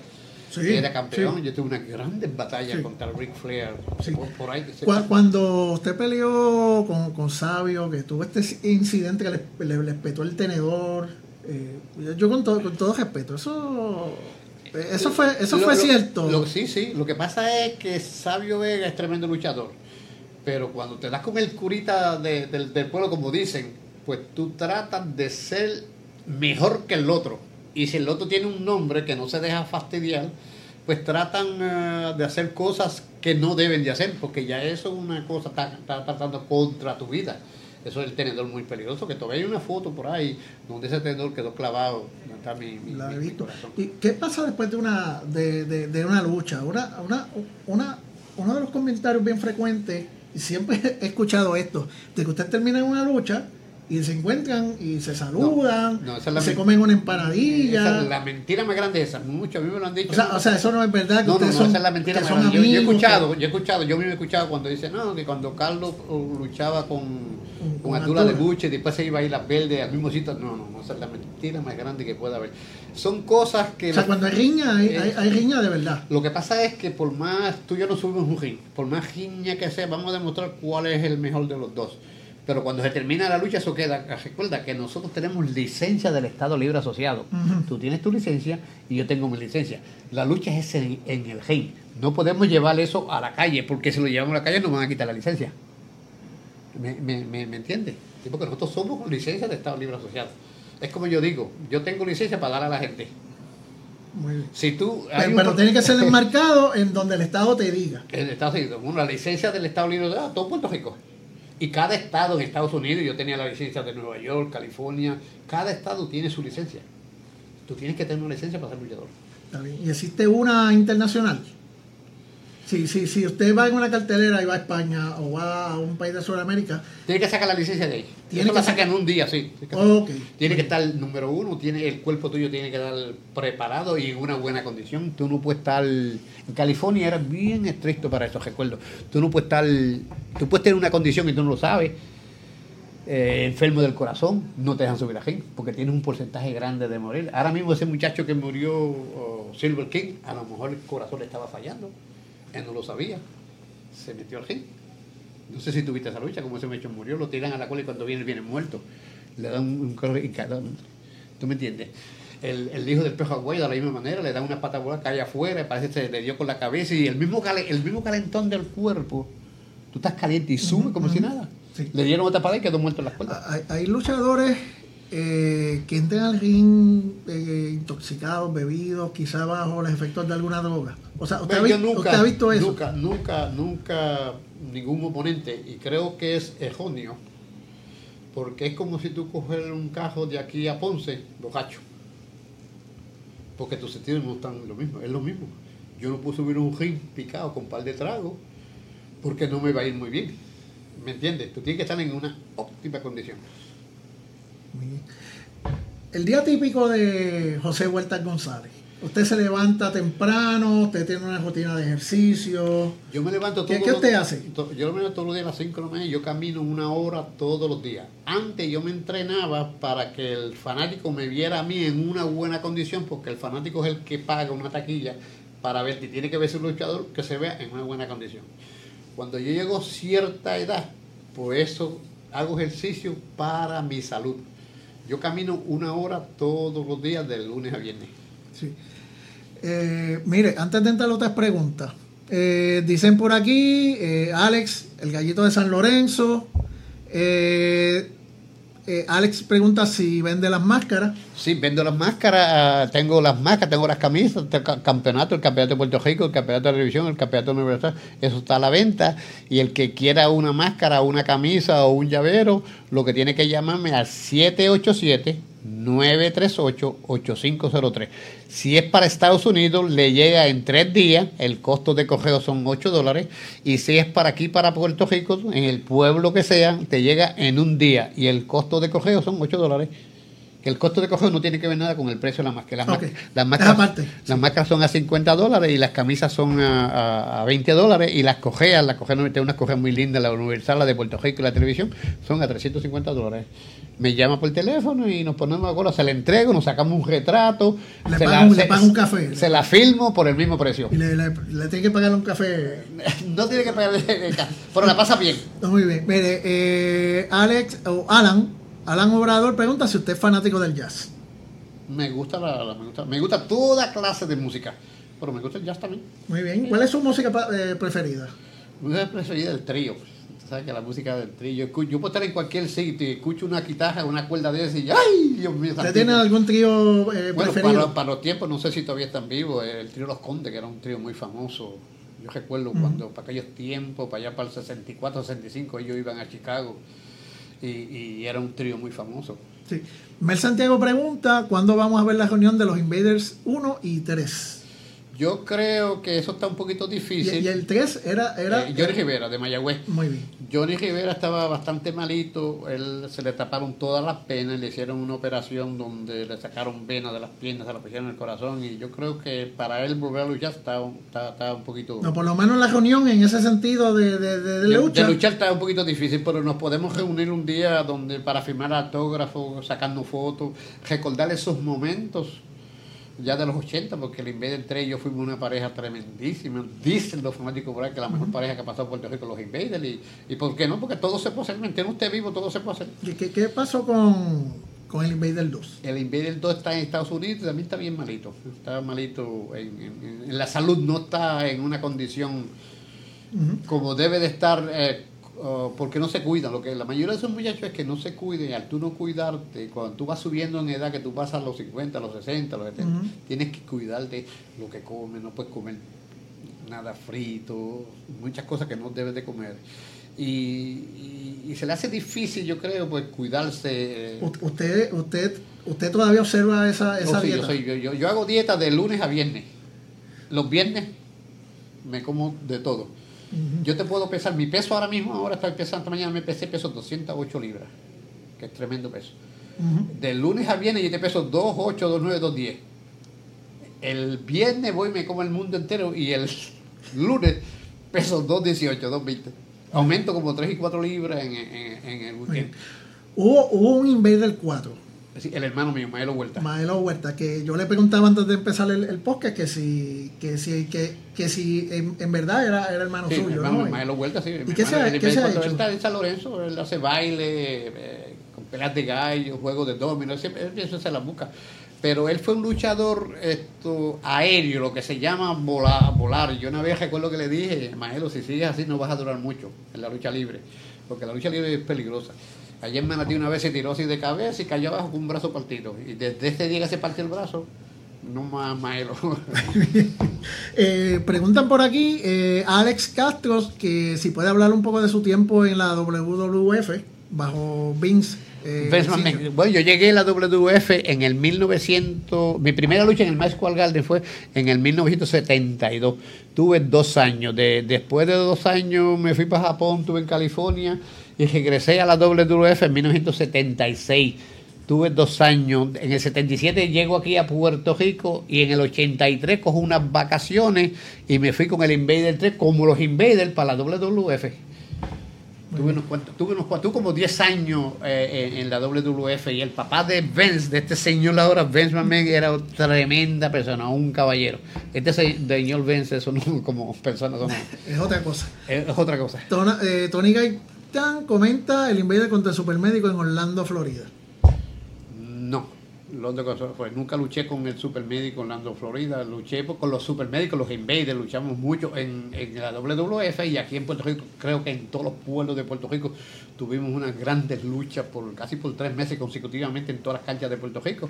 Sí, era campeón. sí. Yo tuve una grandes batallas Sí. contra Rick Flair. Sí. Por, por ahí que se- Cu- Cuando usted peleó con, con Sabio, que tuvo este incidente que le, le- le petó el tenedor, eh, yo- yo con todo, con todo respeto, eso, eso fue, eso Lo- fue lo- cierto. lo- sí, sí. Lo que pasa es que Sabio Vega es tremendo luchador. Pero cuando te das con el curita de- del, del pueblo, como dicen, pues tú tratas de ser mejor que el otro. Y si el otro tiene un nombre que no se deja fastidiar, pues tratan eh, de hacer cosas que no deben de hacer, porque ya eso es una cosa, está, está tratando contra tu vida. Eso es el tenedor muy peligroso, que todavía hay una foto por ahí donde ese tenedor quedó clavado. está mi, mi- La he mi. ¿Y qué pasa después de una, de, de- de una lucha? Una, una, una, uno de los comentarios bien frecuentes, siempre he escuchado esto, de que usted termina en una lucha y se encuentran y se saludan, No, no, esa es la y se men- comen una empanadilla. Esa es la mentira más grande esa. Muchos a mí me lo han dicho. o, sea, o sea, eso no es verdad que no, no, ustedes no, son, esa es la mentira más grande. Yo, yo he amigos, escuchado, que- yo he escuchado, yo mismo he escuchado cuando dice, no, que cuando Carlos uh, luchaba con, Con- con Abdullah de. Buche, después se iba a ir las verdes al mismo sitio. No, no, no, esa es la mentira más grande que pueda haber. Son cosas que. o sea, cuando hay riña, hay, hay, hay riña de verdad. Lo que pasa es que por más tú y yo no subimos un ring, por más riña que sea, vamos a demostrar cuál es el mejor de los dos. Pero cuando se termina la lucha, eso queda. Recuerda que nosotros tenemos licencia del Estado Libre Asociado. Tú tienes tu licencia y yo tengo mi licencia. La lucha es en, en el ring. No podemos llevar eso a la calle, porque si lo llevamos a la calle nos van a quitar la licencia. ¿Me, me, me, me entiendes? Sí, Porque nosotros somos con licencia del Estado Libre Asociado. Es como yo digo, yo tengo licencia para dar a la gente. Muy bien. Si tú. Pero, un pero pro- tiene que ser enmarcado en donde el Estado te diga. En Estados Unidos, bueno, la licencia del Estado Libre de todo Puerto Rico. Y cada estado en Estados Unidos, yo tenía la licencia de Nueva York, California, cada estado tiene su licencia. Tú tienes que tener una licencia para ser luchador. ¿Y existe una internacional? Si, si, si usted va en una cartelera y va a España o va a un país de Sudamérica, Tiene que sacar la licencia de ahí. Tiene Eso que la sacan en un día, sí. ok. Tiene que estar número uno, tiene el cuerpo tuyo tiene que estar preparado y en una buena condición. Tú no puedes estar. En California era bien estricto para eso, recuerdo. Tú no puedes estar. Tú puedes tener una condición y tú no lo sabes. eh, enfermo del corazón, no te dejan subir a ring porque tienes un porcentaje grande de morir. Ahora mismo ese muchacho que murió, oh, Silver King, a lo mejor el corazón le estaba fallando. Él no lo sabía. Se metió al ring. No sé si tuviste esa lucha, como ese muchacho murió, lo tiran a la cola y cuando viene, viene muerto. Le dan un, un cada- ¿Tú me entiendes? El, el hijo del pejo agüey de la misma manera, le da una pata bola, cae afuera, parece que se le dio con la cabeza y el mismo, cale- el mismo calentón del cuerpo, tú estás caliente y sube como si nada. Sí. Le dieron otra patada y quedó muerto en la cuerda. Hay, hay luchadores eh, que entran al ring eh, intoxicados, bebidos, quizá bajo los efectos de alguna droga. O sea, ¿usted, ha, nunca, usted ha visto eso? Nunca, nunca, nunca ningún oponente, y creo que es erróneo, porque es como si tú coges un cajo de aquí a Ponce, bocacho. Porque tus sentidos no están lo mismo, es lo mismo. Yo no puedo subir un ring picado con par de tragos, porque no me va a ir muy bien. ¿Me entiendes? Tú tienes que estar en una óptima condición. El día típico de José Huertas González. Usted se levanta temprano, usted tiene una rutina de ejercicio. Yo me levanto ¿Qué- todos qué los- usted hace? to- Yo me levanto todos los días a las 5 de la mañana y yo camino una hora todos los días. Antes yo me entrenaba para que el fanático me viera a mí en una buena condición, porque el fanático es el que paga una taquilla para ver si tiene que verse un luchador que se vea en una buena condición. Cuando yo llego a cierta edad, por eso hago ejercicio para mi salud. Yo camino una hora todos los días de lunes a viernes. Sí. Eh, mire, antes de entrar a otras preguntas, eh, dicen por aquí, eh, Alex, el gallito de San Lorenzo. eh, eh, Alex pregunta si vende las máscaras. Sí, vendo las máscaras, ah, tengo las máscaras, tengo las camisas, el campeonato, el campeonato de Puerto Rico, el campeonato de televisión, el campeonato universal, eso está a la venta. Y el que quiera una máscara, una camisa o un llavero, lo que tiene que llamarme al 787-938-8503. Si es para Estados Unidos, le llega en tres días, el costo de correo son 8 dólares. Y si es para aquí, para Puerto Rico, en el pueblo que sea, te llega en un día. Y el costo de correo son 8 dólares. Que el costo de correo no tiene que ver nada con el precio de la máscara. Las, Ok. máscaras- las máscaras, las máscaras son a 50 dólares y las camisas son a, a- a 20 dólares. Y las cojeas, las cojeas, tengo unas cojeas muy lindas, la Universal, la de Puerto Rico y la televisión, son a 350 dólares. Me llama por teléfono y nos ponemos de acuerdo, se la entrego, nos sacamos un retrato. Le se pago- le se- pago un café. Se la filmo por el mismo precio. Y le, le- le tiene que pagar un café. No tiene que pagar, pero la pasa bien. Muy bien. Mire, eh, Alex o Alan, Alan Obrador pregunta si usted es fanático del jazz. Me gusta, la, la- me gusta, me gusta toda clase de música, pero me gusta el jazz también. Muy bien. ¿Cuál es su música eh, preferida? Mi música preferida del trío. Tú sabes que la música del trío. Yo, puedo estar en cualquier sitio y escucho una guitarra, una cuerda de esa y ¡ay! Dios mío. ¿Usted tiene algún trío eh, Bueno, preferido? para, para los tiempos, no sé si todavía están vivos, el trío Los Condes, que era un trío muy famoso. Yo recuerdo cuando, para aquellos tiempos, para allá para el 64, 65, ellos iban a Chicago y, y era un trío muy famoso. Sí. Mel Santiago pregunta cuándo vamos a ver la reunión de los Invaders 1 y 3. Yo creo que eso está un poquito difícil. Y, el 3 era... era eh, Johnny Rivera, de Mayagüez. Muy bien. Johnny Rivera estaba bastante malito, él se le taparon todas las penas, le hicieron una operación donde le sacaron venas de las piernas, se la pusieron en el corazón y yo creo que para él volver a luchar está, está, un poquito... No, por lo menos la reunión en ese sentido de, de, de, lucha. De luchar está un poquito difícil, pero nos podemos reunir un día donde para firmar autógrafos, sacando fotos, recordar esos momentos ya de los 80, porque el Invader 3 y yo fuimos una pareja tremendísima. Dicen los fanáticos por ahí que la mejor pareja que ha pasado Puerto Rico los Invaders. Y, y ¿por qué no? Porque todo se puede hacer. Mientras usted vivo, todo se puede hacer. ¿Qué, qué pasó con, con, el Invader 2? El Invader 2 está en Estados Unidos y también está bien malito. Está malito en, en, la salud, no está en una condición como debe de estar. Eh, porque no se cuidan. Lo que la mayoría de esos muchachos es que no se cuiden. Al tú no cuidarte, cuando tú vas subiendo en edad, que tú pasas a los 50, a los 60, a los 70, tienes que cuidarte lo que comes, no puedes comer nada frito, muchas cosas que no debes de comer. Y, se le hace difícil, yo creo, pues cuidarse. ¿Usted, usted, usted todavía observa esa, esa dieta? Yo, yo, yo hago dieta de lunes a viernes. Los viernes me como de todo yo te puedo pesar, mi peso ahora mismo, ahora está pesando, mañana me pesé, peso 208 libras, que es tremendo peso. De lunes a viernes yo te peso 28, 29, 210. El viernes voy y me como el mundo entero y el lunes peso 218, 220. Aumento como 3 y 4 libras en, el weekend. Hubo, hubo un Invader 4 el hermano mío, Maelo Huerta. Maelo Huerta, que yo le preguntaba antes de empezar el, el podcast que si, que si, que, que si en, verdad era, era hermano suyo. Hermano, Maelo Huerta, sí. ¿Y qué se, ¿qué se ha hecho? Él está en San Lorenzo, él hace baile, eh, con peleas de gallo, juegos de domino, siempre, eso se la busca. Pero él fue un luchador esto, aéreo, lo que se llama volar, volar. Yo una vez recuerdo que le dije, Maelo, si sigues así no vas a durar mucho en la lucha libre, porque la lucha libre es peligrosa. Ayer me metí una vez y tiró así de cabeza y cayó abajo con un brazo partido. Y desde ese día que se partió el brazo, no más maelo. eh, preguntan por aquí, eh, Alex Castro, que si puede hablar un poco de su tiempo en la WWF, bajo Vince. Eh, bueno, yo llegué a la WWF en el 1900, mi primera lucha en el Maestro Garden fue en el 1972. Tuve dos años. De, después de dos años me fui para Japón, estuve en California y regresé a la WWF en 1976. Tuve dos años. En el 77 llego aquí a Puerto Rico y en el 83 cojo unas vacaciones y me fui con el Invader 3 como los Invaders para la WWF. Tuve unos, tuve unos tuve como 10 años eh, en, la WWF y el papá de Vince, de este señor ahora, Vince McMahon, era tremenda persona, un caballero. Este señor Vince, eso no como persona, es otra cosa. Es, otra cosa. Eh, Tony Guy comenta el Invader contra el Supermédico en Orlando, Florida. No, pues nunca luché con el Supermédico en Orlando, Florida. Luché con los Supermédicos, los Invaders, luchamos mucho en, la WWF y aquí en Puerto Rico, creo que en todos los pueblos de Puerto Rico tuvimos unas grandes luchas por casi por tres meses consecutivamente en todas las canchas de Puerto Rico.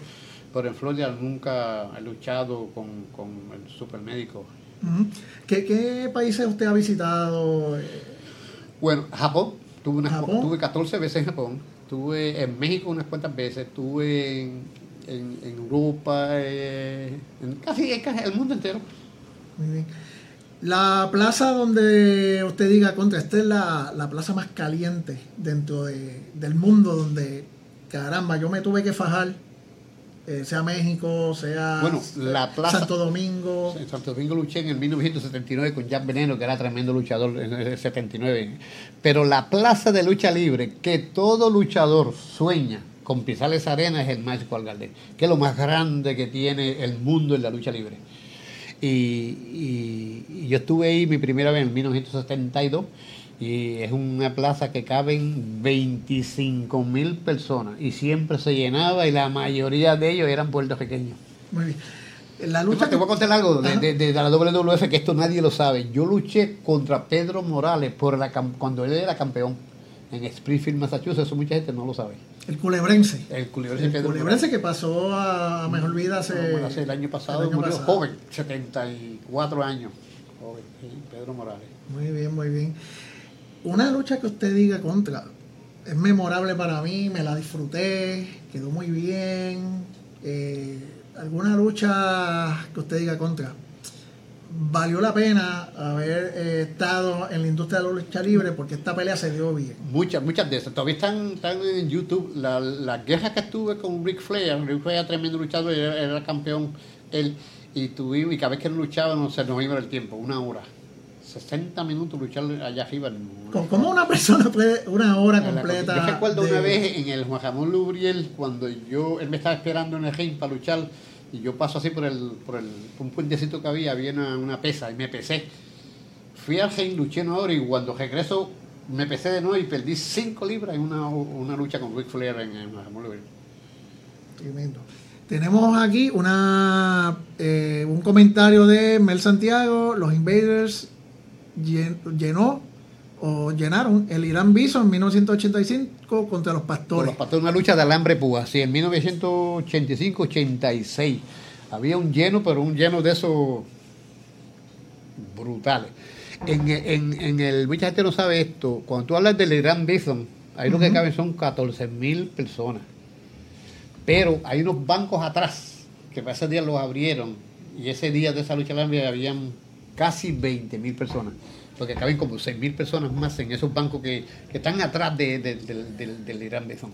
Pero en Florida nunca he luchado con, el Supermédico. ¿Qué, ¿Qué países usted ha visitado? Bueno, Japón, Tuve, tuve 14 veces en Japón, estuve en México unas cuantas veces, estuve en, en, Europa, eh, en casi, el mundo entero. Muy bien. La plaza donde usted diga, contra, esta es la, la plaza más caliente dentro de, del mundo, donde, caramba, yo me tuve que fajar eh, sea México, sea bueno, la plaza, Santo Domingo. En Santo Domingo luché en el 1979 con Jack Veneno, que era tremendo luchador en el 79. Pero la plaza de lucha libre, que todo luchador sueña con pisar esa arena, es el Mágico Algalde, que es lo más grande que tiene el mundo en la lucha libre. Y, y yo estuve ahí mi primera vez en 1972 y es una plaza que caben 25 mil personas y siempre se llenaba y la mayoría de ellos eran puertorriqueños. Muy bien. La lucha Te voy a contar algo de, de, la WWF que esto nadie lo sabe. Yo luché contra Pedro Morales por la, cuando él era campeón en Springfield, Massachusetts. Eso mucha gente no lo sabe. El culebrense. El culebrense, el culebrense que pasó a mejor vida hace, el año pasado. murió joven, 74 años. Joven, Pedro Morales. Muy bien, muy bien una lucha que usted diga contra, es memorable para mí, me la disfruté, quedó muy bien. Eh, alguna lucha que usted diga contra. valió la pena haber eh, estado en la industria de la lucha libre porque esta pelea se dio bien. Muchas, muchas de esas. Todavía están, en YouTube. La, la guerra que estuve con Rick Flair, Rick Flair era tremendo luchador, era, era campeón él, y tuvimos, y cada vez que luchaba no se nos iba el tiempo, una hora. 60 minutos luchar allá arriba. ¿Cómo- ¿Cómo una persona puede una hora completa? Yo recuerdo de- una vez en el Juan Ramón Lubriel, cuando yo, él me estaba esperando en el ring para luchar, y yo paso así por el, por el por un puentecito que había, había una, una pesa, y me pesé. Fui al ring, luché una hora, y cuando regreso me pesé de nuevo y perdí 5 libras en una, una lucha con Ric Flair en el Juan Ramón Lubriel. Tremendo. Tenemos aquí una eh, un comentario de Mel Santiago. Los Invaders llenó o llenaron el Irán Bison en 1985 contra los Con pastores. los pastores, una lucha de alambre púa, sí, en 1985-86. Había un lleno, pero un lleno de esos brutales. En, en, en el, mucha gente no sabe esto, cuando tú hablas del Irán Bison, ahí lo que caben son 14 mil personas. Pero hay unos bancos atrás, que para ese día los abrieron, y ese día de esa lucha de alambre habían casi 20 mil personas. Porque caben como 6 mil personas más en esos bancos que, que están atrás de- de- del- del- del Irán Bison.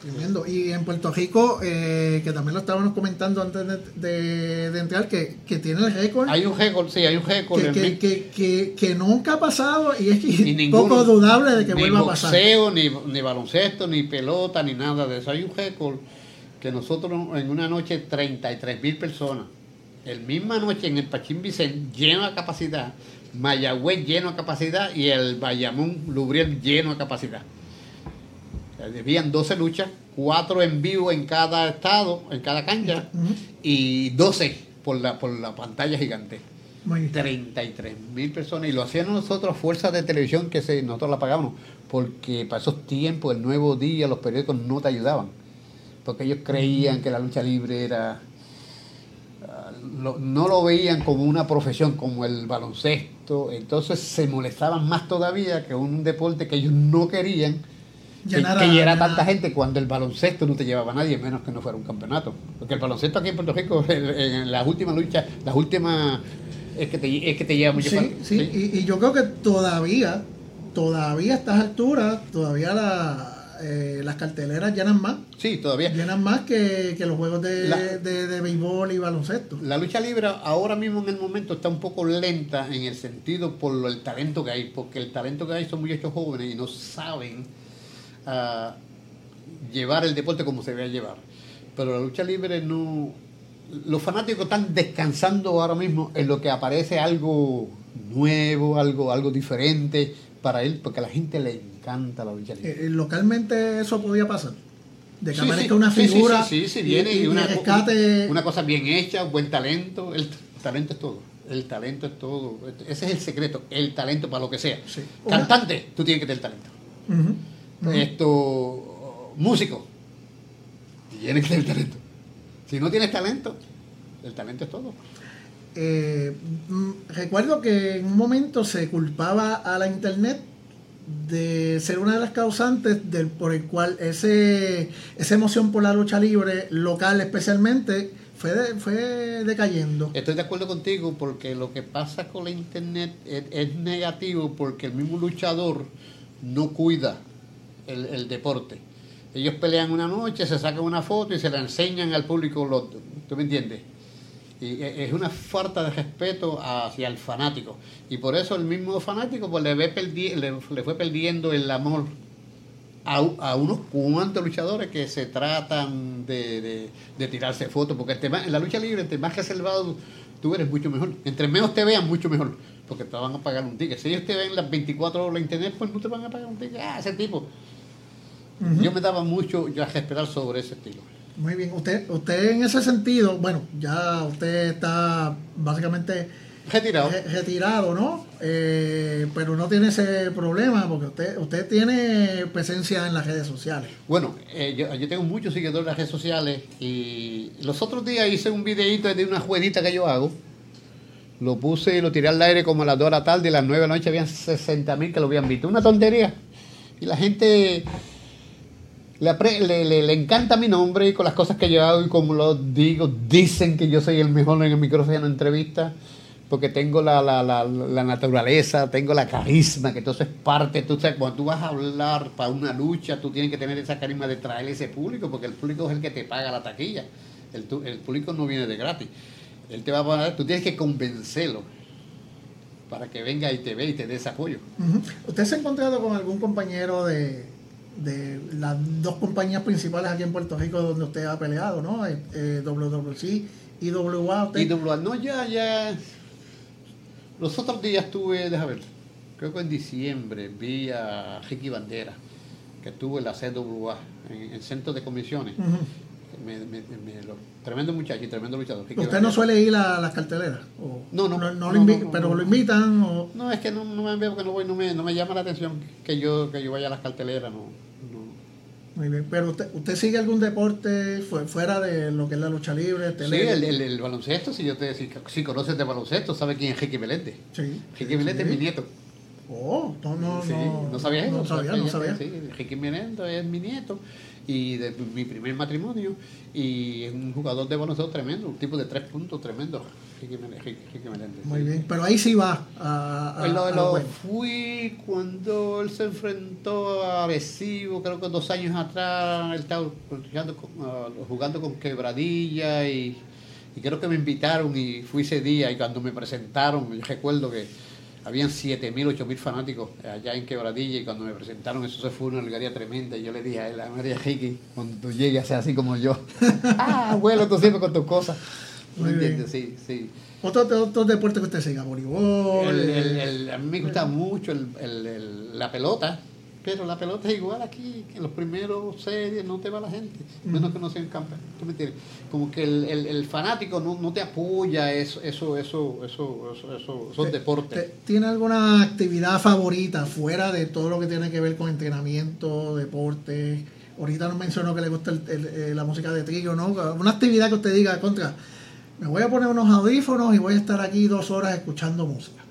Tremendo. Y en Puerto Rico, eh, que también lo estábamos comentando antes de, de- de entrar, que, que tiene el récord. Hay un récord, sí, hay un récord. que, que, que, nunca ha pasado y es que ninguno- poco dudable de que vuelva a pasar. boxeo, ni, ni baloncesto, ni pelota, ni nada de eso. Hay un récord que nosotros en una noche 33 mil personas, el misma noche en el Pachín Vicente lleno a capacidad, Mayagüez lleno a capacidad y el Bayamón Lubriel lleno a capacidad. Habían 12 luchas, 4 en vivo en cada estado, en cada cancha, y 12 por la, por la pantalla gigante. Muy bien. 33 mil personas y lo hacían nosotros fuerzas de televisión que se, nosotros la pagábamos porque para esos tiempos el nuevo día los periódicos no te ayudaban porque ellos creían que la lucha libre era lo- no lo veían como una profesión como el baloncesto. Entonces se molestaban más todavía que un deporte que ellos no querían que, que llegara llenar- tanta gente cuando el baloncesto no te llevaba a nadie, menos que no fuera un campeonato. Porque el baloncesto aquí en Puerto Rico, en, las últimas luchas, las últimas, es que te, es que te lleva mucho Sí, sí, Y, y yo creo que todavía, todavía a estas alturas, todavía la, eh, las carteleras llenan más, Sí, todavía. llenan más que, que los juegos de, La- de, de béisbol y baloncesto. La lucha libre ahora mismo en el momento está un poco lenta en el sentido por lo- el talento que hay, porque el talento que hay son muchachos jóvenes y no saben ah, llevar el deporte como se debe llevar. Pero la lucha libre no... Los fanáticos están descansando ahora mismo en lo que aparece algo nuevo, algo, algo diferente para él, porque a la gente le encanta la libre. Eh, eh, localmente eso podía pasar. De que Sí, aparezca sí, una figura sí, sí, viene y, y una, rescate. una cosa bien hecha, buen talento. El talento es todo. El talento es todo. Ese es el secreto. El talento para lo que sea. Cantante, tú tienes que tener talento. Esto, músico, tienes que tener talento. Si no tienes talento, el talento es todo. Eh, mm, recuerdo que en un momento se culpaba a la internet de ser una de las causantes del, por el cual ese, esa emoción por la lucha libre local especialmente fue, de- fue decayendo. Estoy de acuerdo contigo porque lo que pasa con la internet es, negativo porque el mismo luchador no cuida el, el deporte. Ellos pelean una noche, se sacan una foto y se la enseñan al público. ¿Tú me entiendes? Y e- es una falta de respeto hacia el fanático. Y por eso el mismo fanático pues, le, ve perdi- le, le fue perdiendo el amor a, unos cuantos luchadores que se tratan de, de- de tirarse fotos, porque entre más- en la lucha libre, entre más reservado tú eres, mucho mejor. Entre menos te vean, mucho mejor, porque te van a pagar un ticket. Si ellos te ven las 24 horas en internet, pues no te van a pagar un ticket. Ah, ese tipo. Yo me daba mucho ya a respetar sobre ese estilo. Muy bien, usted, usted en ese sentido, bueno, ya usted está básicamente Retirado. re- retirado, ¿no? Eh, pero no tiene ese problema porque usted, usted tiene presencia en las redes sociales. Bueno, eh, yo, yo tengo muchos seguidores en las redes sociales y los otros días hice un videito de una jueguita que yo hago. Lo puse y lo tiré al aire como a las 2 de la tarde y a las 9 de la noche habían 60 mil que lo habían visto. Una tontería. Y la gente le, le, le- le encanta mi nombre y con las cosas que yo hago y como lo digo, dicen que yo soy el mejor en el micrófono en entrevista porque tengo la, la, la, la naturaleza, tengo la carisma, que entonces es parte, tú sabes, cuando tú vas a hablar para una lucha, tú tienes que tener esa carisma de traerle ese público, porque el público es el que te paga la taquilla, el, el público no viene de gratis, él te va a pagar, tú tienes que convencerlo para que venga y te ve y te dé ese apoyo. ¿Usted se ha encontrado con algún compañero de, de las dos compañías principales aquí en Puerto Rico donde usted ha peleado, ¿no? Eh, eh, WWC y WA. usted- Y WA, no, ya, ya. Los otros días tuve, déjame ver, creo que en diciembre vi a Ricky Bandera, que estuvo en la CWA, en el centro de comisiones. Me- me- me- lo- tremendo muchacho y tremendo luchador. ¿Usted no suele ir a las carteleras? O- No, no, lo no, invi- no, no, pero lo invitan o... No, es que no, no me veo porque no voy, no me, no me llama la atención que yo, que yo vaya a las carteleras, no. no. Muy bien, pero usted, usted sigue algún deporte fu- fuera de lo que es la lucha libre, Sí, tele? el, el- el baloncesto, si yo te si, si conoces de baloncesto, sabes quién es Ricky Meléndez. Sí. Ricky Sí. es mi nieto. Oh, no, no, Sí, no. no sabía eso. No sabía, no sabía. Sí, Ricky Meléndez es mi nieto y de mi primer matrimonio y es un jugador de baloncesto tremendo, un tipo de tres puntos tremendo, Ricky Meléndez. Muy bien, pero ahí sí va a... a- Pues lo- a lo fui cuando él se enfrentó a Arecibo, creo que dos años atrás, él estaba jugando con, ah, jugando con Quebradilla y, y creo que me invitaron y fui ese día y cuando me presentaron, yo recuerdo que habían 7.000, 8.000 fanáticos allá en Quebradilla y cuando me presentaron eso se fue una alegría tremenda y yo le dije a él, a María Ricky, cuando llegue a ser así como yo, ah, abuelo, tú siempre con tus cosas. ¿Me entiendes? Sí, sí. Otro, otro deporte que usted siga, voleibol. El- el- el- a mí me gusta mucho la pelota, pero la pelota es igual aquí, que en los primeros series no te va la gente, menos que no sean campeones. ¿Tú me entiendes? Como que el, el- el fanático no, no te apoya eso, eso, eso, eso, eso, eso- esos ¿Te- deportes. te- ¿Tiene alguna actividad favorita fuera de todo lo que tiene que ver con entrenamiento, deporte? Ahorita nos mencionó que le gusta el- el- eh, la música de trillo, ¿no? Una actividad que usted diga, contra, me voy a poner unos audífonos y voy a estar aquí dos horas escuchando música.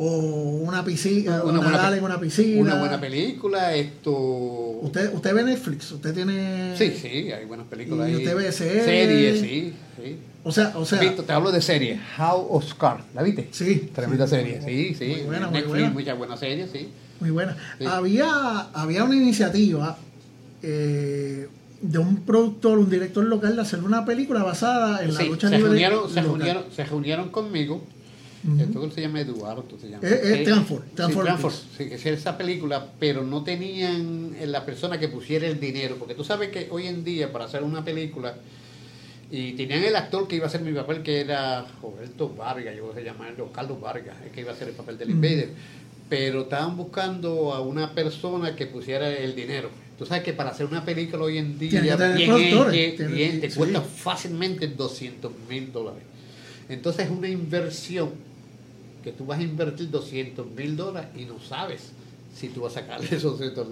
O una piscina, Una buena nadar pe- en una piscina. Una buena película, esto... ¿Usted, usted ve Netflix, usted tiene... Sí, sí, hay buenas películas ¿Y ahí. usted ve series? Series, sí, sí. O sea, o sea, Visto, te hablo de series. How Oscar, ¿la viste? sí. Tremenda sí, serie, sí, sí. Muy buena, muy buena. muchas buenas series, sí. Muy buena. Sí. Había, había una iniciativa eh, de un productor, un director local de hacer una película basada en la Sí, lucha se libre. reunieron, se, reunieron, se reunieron conmigo. Esto él se llama Eduardo, se llama. Eh, eh, Sí, Tranford, sí, Tranford que hacía esa película, pero no tenían en la persona que pusiera el dinero, porque tú sabes que hoy en día para hacer una película y tenían el actor que iba a hacer mi papel que era Roberto Vargas, yo se llama Carlos Vargas, el que iba a hacer el papel del. Invader, pero estaban buscando a una persona que pusiera el dinero. Tú sabes que para hacer una película hoy en día que bien te cuesta fácilmente 200 mil dólares. Entonces es una inversión que tú vas a invertir 200 mil dólares y no sabes si tú vas a sacar esos 200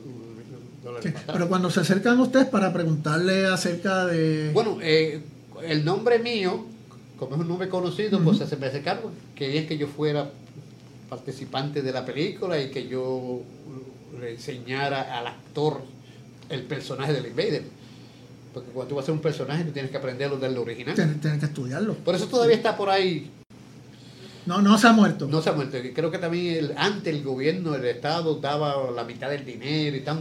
dólares. Sí. Pero cuando se acercan ustedes para preguntarle acerca de... Bueno, eh, el nombre mío, como es un nombre conocido, pues se me acercaron. Querían que yo fuera participante de la película y que yo le enseñara al actor el personaje del Invader. Porque cuando tú vas a hacer un personaje, tú tienes que aprenderlo del original. tienen que estudiarlo. Por eso todavía está por ahí No, no se ha muerto. No se ha muerto. Creo que también el- antes el gobierno, el Estado daba la mitad del dinero y tan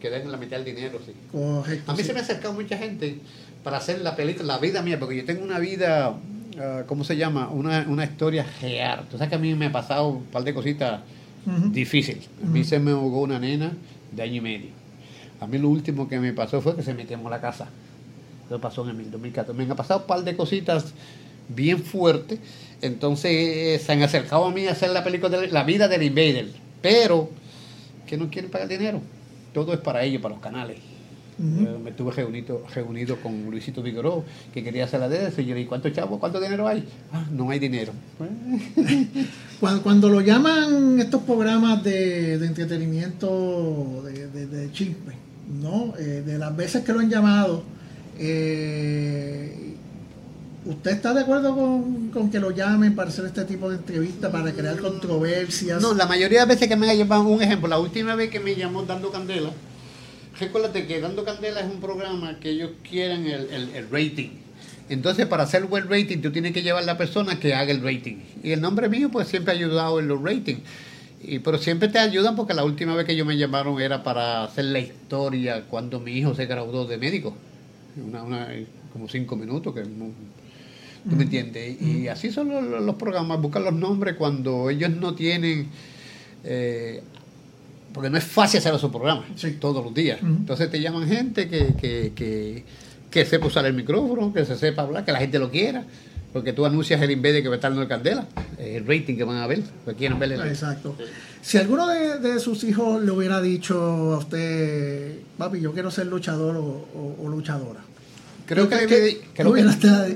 que den la mitad del dinero, sí. Correcto. A mí sí. se me ha acercado mucha gente para hacer la película, la vida mía, porque yo tengo una vida, ah, ¿cómo se llama? Una, una historia real. Tú sabes que a mí me ha pasado un par de cositas difíciles. A mí se me ahogó una nena de año y medio. A mí lo último que me pasó fue que se me quemó la casa. Eso pasó en el 2014. Me han pasado un par de cositas bien fuertes. Entonces eh, se han acercado a mí a hacer la película de la vida del Invader. Pero que no quieren pagar dinero. Todo es para ellos, para los canales. Eh, me estuve reunido, reunido con Luisito Vigoró, que quería hacer la de eso. Y yo le dije, ¿cuánto chavo? ¿Cuánto dinero hay? Ah, no hay dinero. Cuando, cuando lo llaman estos programas de, de entretenimiento de, de, de chisme, ¿no? Eh, de las veces que lo han llamado, eh, ¿usted está de acuerdo con, con que lo llamen para hacer este tipo de entrevistas, para crear controversias? No, la mayoría de veces que me llamado, un ejemplo, la última vez que me llamó Dando Candela, recuérdate que Dando Candela es un programa que ellos quieren el, el, rating. Entonces, para hacer buen rating, tú tienes que llevar a la persona que haga el rating. Y el nombre mío, pues siempre ha ayudado en los ratings. Y, pero siempre te ayudan porque la última vez que ellos me llamaron era para hacer la historia cuando mi hijo se graduó de médico. Una, una, como cinco minutos, que ¿tú me entiendes? Y así son los, programas, buscan los nombres cuando ellos no tienen... Eh, porque no es fácil hacer esos programas todos los días. Entonces te llaman gente que, que, que, que sepa usar el micrófono, que se sepa hablar, que la gente lo quiera. Porque tú anuncias el INVEDE que va a estar en el Candela, el rating que van a ver, que quieren ver Exacto. Si alguno de, sus hijos le hubiera dicho a usted, papi, yo quiero ser luchador o, luchadora. Creo que, le había,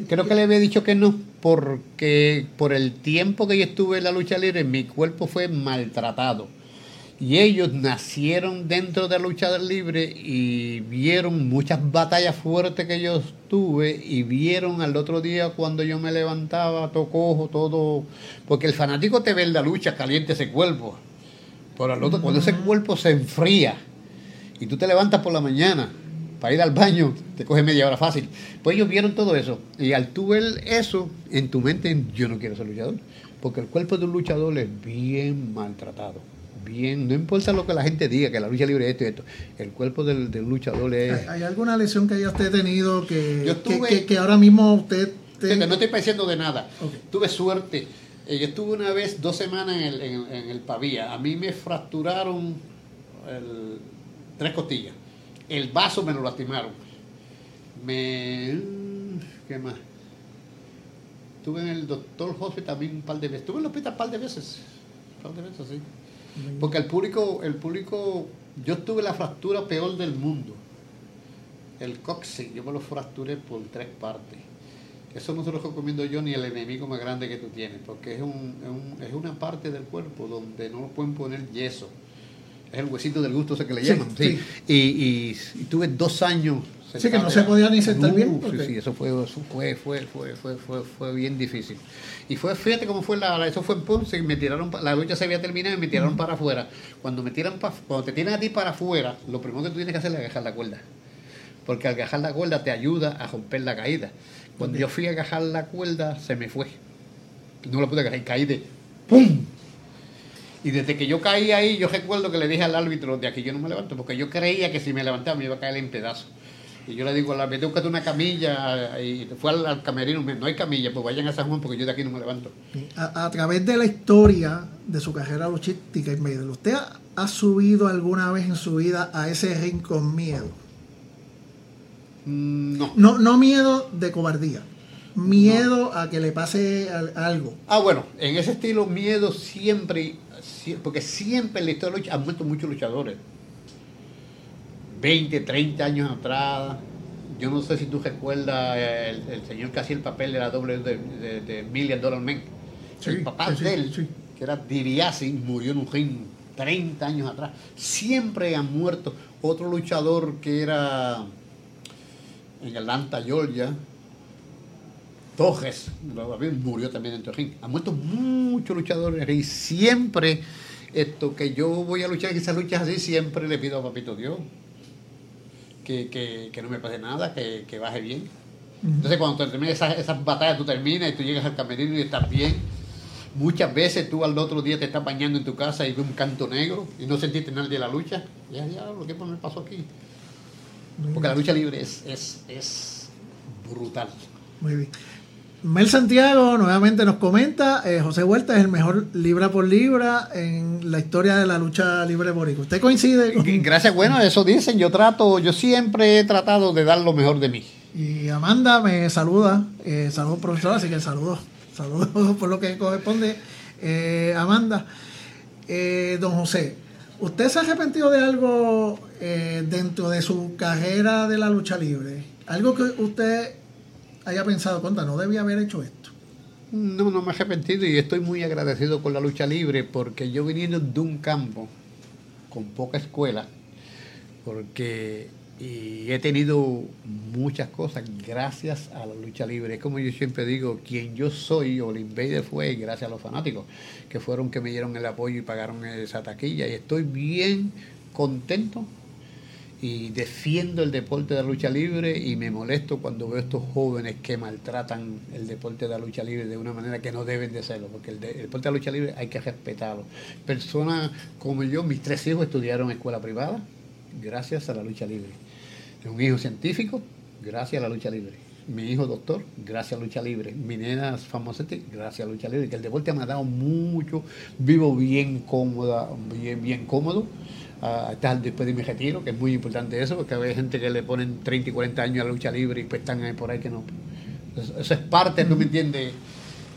creo, que, le había dicho que no, porque por el tiempo que yo estuve en la lucha libre, mi cuerpo fue maltratado. Y ellos nacieron dentro de la lucha libre y vieron muchas batallas fuertes que yo tuve y vieron al otro día cuando yo me levantaba, tocojo, todo, porque el fanático te ve en la lucha caliente ese cuerpo, pero al otro, cuando ese cuerpo se enfría y tú te levantas por la mañana para ir al baño, te coge media hora fácil. Pues ellos vieron todo eso y al tú ver eso en tu mente, yo no quiero ser luchador, porque el cuerpo de un luchador es bien maltratado bien, no importa lo que la gente diga, que la lucha libre es esto y esto, el cuerpo del, luchador es... ¿Hay, alguna lesión que haya usted tenido que, que, ahora mismo usted... no estoy pensando de nada. Tuve suerte. Eh, yo estuve una vez dos semanas en el, en, el Pavía. A mí me fracturaron tres costillas. El vaso me lo lastimaron. Me... ¿Qué más? Estuve en el doctor Hospital también un par de veces. Estuve en el hospital un par de veces. Un par de veces, sí. Porque el público, el público, yo tuve la fractura peor del mundo. El coxis, yo me lo fracturé por tres partes. Eso no se lo recomiendo yo ni el enemigo más grande que tú tienes, porque es, un, es, una parte del cuerpo donde no pueden poner yeso. Es el huesito del gusto ese que le llaman. Sí, y, y, tuve dos años Sí, que no se podía ni sentar bien. Sí, sí, eso fue, fue, fue, fue, fue, fue, bien difícil. Y fue, fíjate cómo fue la, eso fue en Ponce, me tiraron, la lucha se había terminado y me tiraron para afuera. Cuando me tiran cuando te tiran a ti para afuera, lo primero que tú tienes que hacer es agajar la cuerda. Porque al agajar la cuerda te ayuda a romper la caída. Cuando yo fui a agajar la cuerda, se me fue. No lo pude agarrar y caí de ¡pum! Y desde que yo caí ahí, yo recuerdo que le dije al árbitro, de aquí yo no me levanto, porque yo creía que si me levantaba me iba a caer en pedazos. Y yo le digo, la vete buscarte una camilla y fue al, camerino, no hay camilla, pues vayan a San Juan porque yo de aquí no me levanto. A, través de la historia de su carrera luchística y medio, ¿usted ha, subido alguna vez en su vida a ese ring con miedo? Mm, no. No, no miedo de cobardía. Miedo a que le pase algo. Ah, bueno, en ese estilo, miedo siempre, porque siempre en la historia de lucha han muerto muchos luchadores 20, 30 años atrás. Yo no sé si tú recuerdas el, señor que hacía el papel de la doble de, Million Dollar Man. el papá de él, que era Diriasi, murió en un ring 30 años atrás. Siempre han muerto. Otro luchador que era en Atlanta, Georgia, Tojes, murió también en ring. Han muerto muchos luchadores y siempre esto que yo voy a luchar en esas luchas así, siempre le pido a Papito Dios que, no me pase nada, que, baje bien. Entonces cuando termines esas, esas batallas, tú terminas y tú llegas al camerino y estás bien. Muchas veces tú al otro día te estás bañando en tu casa y ves un canto negro y no sentiste nada de la lucha. Ya, ya, lo que me pasó aquí. Porque la lucha libre es, es, es brutal. Muy bien. Mel Santiago nuevamente nos comenta, eh, José Huerta es el mejor libra por libra en la historia de la lucha libre boricua. ¿Usted coincide? Gracias, bueno, eso dicen, yo trato, yo siempre he tratado de dar lo mejor de mí. Y Amanda me saluda, eh, saludos profesor, así que saludos, saludos por lo que corresponde. Eh, Amanda, don José, ¿usted se ha arrepentido de algo dentro de su carrera de la lucha libre? Algo que usted haya pensado, cuenta, no debía haber hecho esto. No, no me he arrepentido y estoy muy agradecido con la lucha libre porque yo viniendo de un campo con poca escuela, porque y he tenido muchas cosas gracias a la lucha libre. Como yo siempre digo, quien yo soy Invader fue gracias a los fanáticos, que fueron que me dieron el apoyo y pagaron esa taquilla. Y estoy bien contento y defiendo el deporte de la lucha libre y me molesto cuando veo estos jóvenes que maltratan el deporte de la lucha libre de una manera que no deben de serlo, porque el, deporte de la lucha libre hay que respetarlo. Personas como yo, mis tres hijos estudiaron en escuela privada gracias a la lucha libre. Un hijo científico, gracias a la lucha libre. Mi hijo doctor, gracias a la lucha libre. Mi nena famosa, gracias a la lucha libre. Que el deporte me ha dado mucho. Vivo bien cómoda, bien, bien cómodo a después de mi retiro, que es muy importante eso, porque hay gente que le ponen 30 y 40 años a la lucha libre y pues están ahí por ahí que no. Eso, es parte, ¿tú me entiendes?,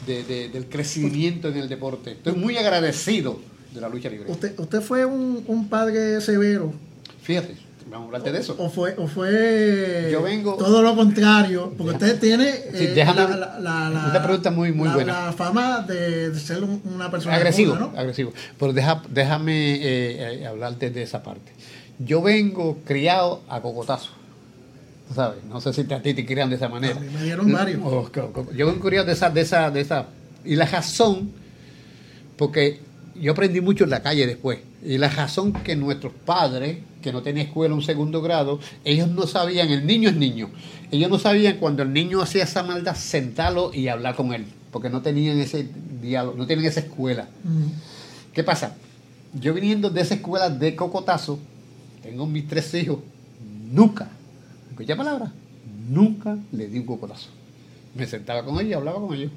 del crecimiento en el deporte. Estoy muy agradecido de la lucha libre. Usted, usted fue un, un padre severo. Fíjate Vamos a hablarte de eso. O fue, o fue Yo vengo, todo lo contrario, porque usted tiene sí, eh, la, una pregunta muy, muy buena. La fama de, ser una persona agresivo, ¿no? agresivo. Pero deja, déjame eh, eh, hablarte de esa parte. Yo vengo criado a cocotazo. ¿Sabes? No sé si a ti te crian de esa manera. A mí me dieron varios. Yo vengo criado de esa, de esa, de esa. Y la razón, porque yo aprendí mucho en la calle después. Y la razón que nuestros padres, que no tenían escuela un segundo grado, ellos no sabían, el niño es niño, ellos no sabían cuando el niño hacía esa maldad, sentarlo y hablar con él, porque no tenían ese diálogo, no tienen esa escuela. ¿Qué pasa? Yo viniendo de esa escuela de cocotazo, tengo mis tres hijos, nunca, escucha palabra, nunca le di un cocotazo. Me sentaba con ellos y hablaba con ellos.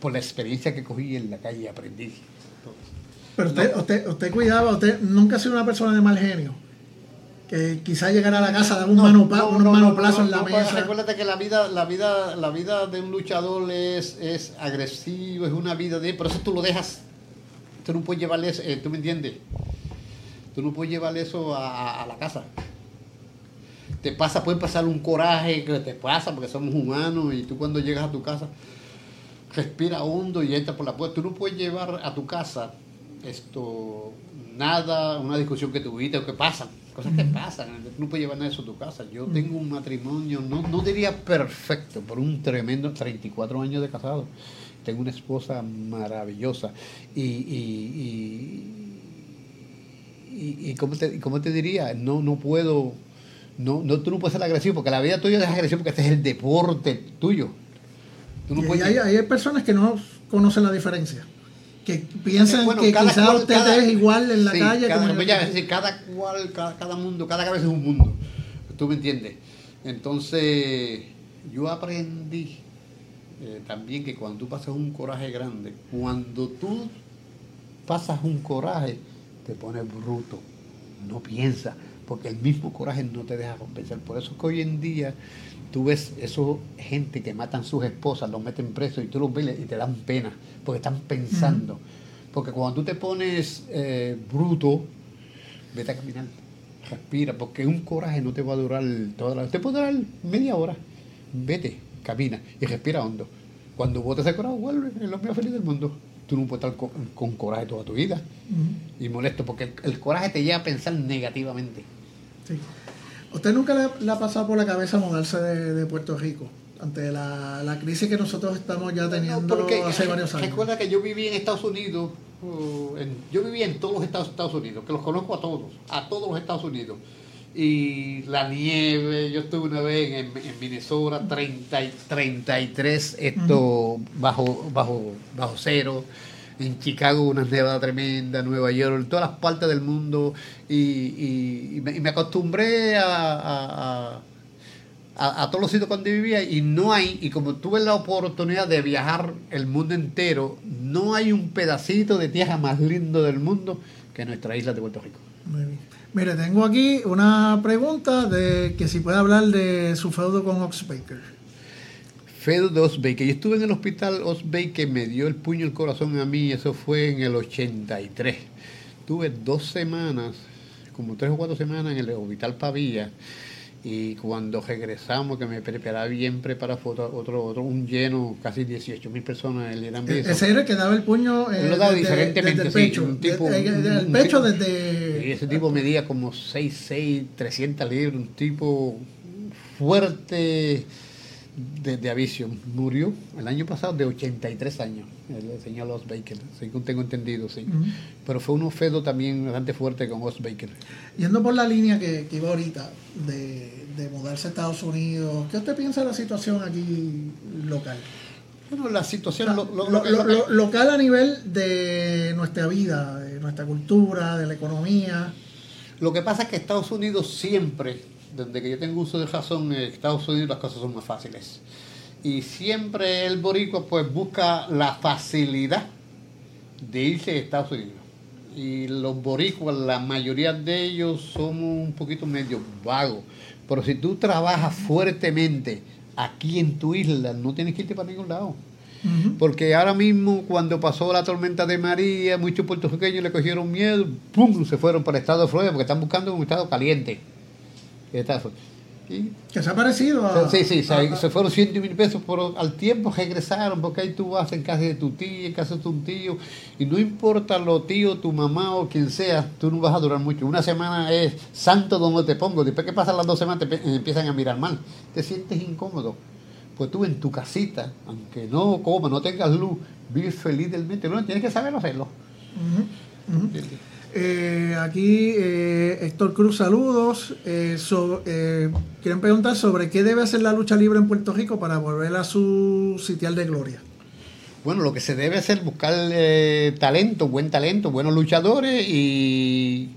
Por la experiencia que cogí en la calle aprendí. Pero usted, usted, usted cuidaba, usted nunca ha sido una persona de mal genio. Que quizá llegara a la casa, dar un, mano, un manoplazo en la mesa. Recuérdate que la vida, la vida, la vida de un luchador es, es agresivo, es una vida de. Por eso tú lo dejas. Tú no puedes llevarle eso, eh, tú me entiendes. Tú no puedes llevarle eso a, a, la casa. Te pasa, puede pasar un coraje que te pasa porque somos humanos y tú cuando llegas a tu casa respira hondo y entra por la puerta. Tú no puedes llevar a tu casa esto, nada, una discusión que tuviste o que pasan, cosas que pasan. no puedes llevar nada de eso a tu casa. Yo tengo un matrimonio, no, no diría perfecto, por un tremendo 34 años de casado. Tengo una esposa maravillosa. Y, y, y, y, ¿cómo, te, ¿cómo, te, diría? No, no puedo, no, no, tú no puedes ser agresivo, porque la vida tuya es agresiva porque este es el deporte tuyo. hay, hay personas que no conocen la diferencia que piensan que quizás usted es igual en la calle. Cada, como cada cual, cada, mundo, cada cabeza es un mundo. ¿Tú me entiendes? Entonces, yo aprendí eh, también que cuando tú pasas un coraje grande, cuando tú pasas un coraje, te pones bruto, no piensas, porque el mismo coraje no te deja compensar. Por eso es que hoy en día tú ves eso gente que matan sus esposas, los meten presos y tú los ves y te dan pena, porque están pensando. Porque cuando tú te pones eh, bruto, vete a caminar, respira, porque un coraje no te va a durar toda la... Te puede durar media hora. Vete, camina y respira hondo. Cuando botes ese coraje, vuelve, es lo más feliz del mundo. Tú no puedes estar con, coraje toda tu vida y molesto, porque el, el, coraje te lleva a pensar negativamente. Sí. ¿Usted nunca le, ha pasado por la cabeza mudarse de, Puerto Rico? Ante la, crisis que nosotros estamos ya teniendo hace varios años. Recuerda que yo viví en Estados Unidos, uh, yo viví en todos los Estados, Unidos, que los conozco a todos, a todos los Estados Unidos. Y la nieve, yo estuve una vez en, Minnesota, 30, 33 esto, bajo, bajo, bajo cero en Chicago una nevada tremenda, Nueva York, en todas las partes del mundo y, me, acostumbré a, a, todos los sitios donde vivía y no hay, y como tuve la oportunidad de viajar el mundo entero, no hay un pedacito de tierra más lindo del mundo que nuestra isla de Puerto Rico. Mire, tengo aquí una pregunta de que si puede hablar de su feudo con Ox Baker. Fedo de Osbeike. Yo estuve en el hospital Osbeike, me dio el puño el corazón a mí, eso fue en el 83. Tuve dos semanas, como tres o cuatro semanas en el hospital Pavía. Y cuando regresamos, que me preparaba bien preparado, fue otro, otro, un lleno, casi 18 mil personas el Irán Ese era el que daba el puño. Eh, lo daba diferentemente, desde el pecho. un tipo, el pecho desde. Y ese tipo medía como 6, 6, 300 libras, un tipo fuerte de, de. Murió el año pasado de 83 años, el señor Os Baker, según tengo entendido, sí. Pero fue un ofedo también bastante fuerte con Os Baker. Yendo por la línea que, que iba ahorita de, de mudarse a Estados Unidos, ¿qué usted piensa de la situación aquí local? Bueno, la situación... lo- local a nivel de nuestra vida, de nuestra cultura, de la economía. Lo que pasa es que Estados Unidos siempre, desde que yo tengo uso de razón, en Estados Unidos las cosas son más fáciles. Y siempre el boricua pues busca la facilidad de irse a Estados Unidos. Y los boricuas, la mayoría de ellos somos un poquito medio vagos. Pero si tú trabajas fuertemente aquí en tu isla, no tienes que irte para ningún lado. Porque ahora mismo, cuando pasó la tormenta de María, muchos puertorriqueños le cogieron miedo, ¡pum! se fueron para el estado de Florida porque están buscando un estado caliente. Está- y- Que se ha parecido a... sí, sí, se, a- se fueron ciento mil pesos, pero al tiempo regresaron, porque ahí tú vas en casa de tu tía, en casa de tu tío, y no importa lo tío, tu mamá o quien sea, tú no vas a durar mucho. Una semana es santo donde te pongo, después que pasan las dos semanas te empiezan a mirar mal, te sientes incómodo. Pues tú en tu casita, aunque no comas, no tengas luz, vives felizmente, no tienes que saber hacerlo. Eh, aquí eh, Héctor Cruz, saludos. Eh, so- eh, quieren preguntar sobre qué debe hacer la lucha libre en Puerto Rico para volver a su sitial de gloria. Bueno, lo que se debe hacer es buscar eh, talento, buen talento, buenos luchadores y,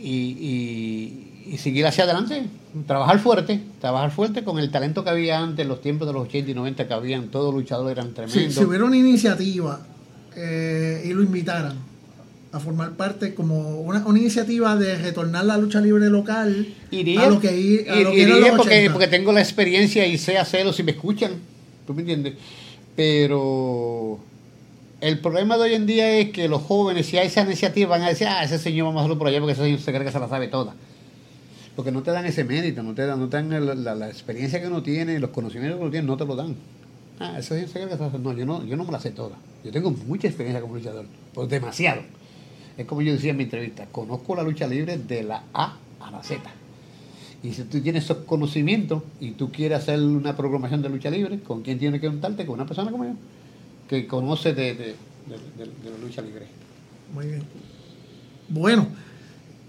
y, y- y seguir hacia adelante. Trabajar fuerte, trabajar fuerte con el talento que había antes, en los tiempos de los 80 y 90 que habían, todos los luchadores eran tremendos. si hubiera una iniciativa y lo invitaran a formar parte como una, una iniciativa de retornar la lucha libre local Iría, a lo que, i- a lo que iría los porque, 80. porque tengo la experiencia y sé hacerlo si me escuchan. ¿Tú me entiendes? Pero el problema de hoy en día es que los jóvenes, si hay esa iniciativa, van a decir, ah, ese señor vamos a hacerlo por allá porque ese señor se cree que se la sabe toda. Porque no te dan ese mérito, no te dan, no te dan la experiencia que uno tiene, los conocimientos que uno tiene, no te lo dan. Ah, ese señor se cree que se la sabe. No, yo no, yo no me la sé toda. Yo tengo mucha experiencia como luchador, pues demasiado. Es como yo decía en mi entrevista, conozco la lucha libre de la A a la Z. Y si tú tienes esos conocimientos y tú quieres hacer una programación de lucha libre, ¿con quién tienes que juntarte? Con una persona como yo, que conoce de, de- de- la lucha libre. Muy bien. Bueno,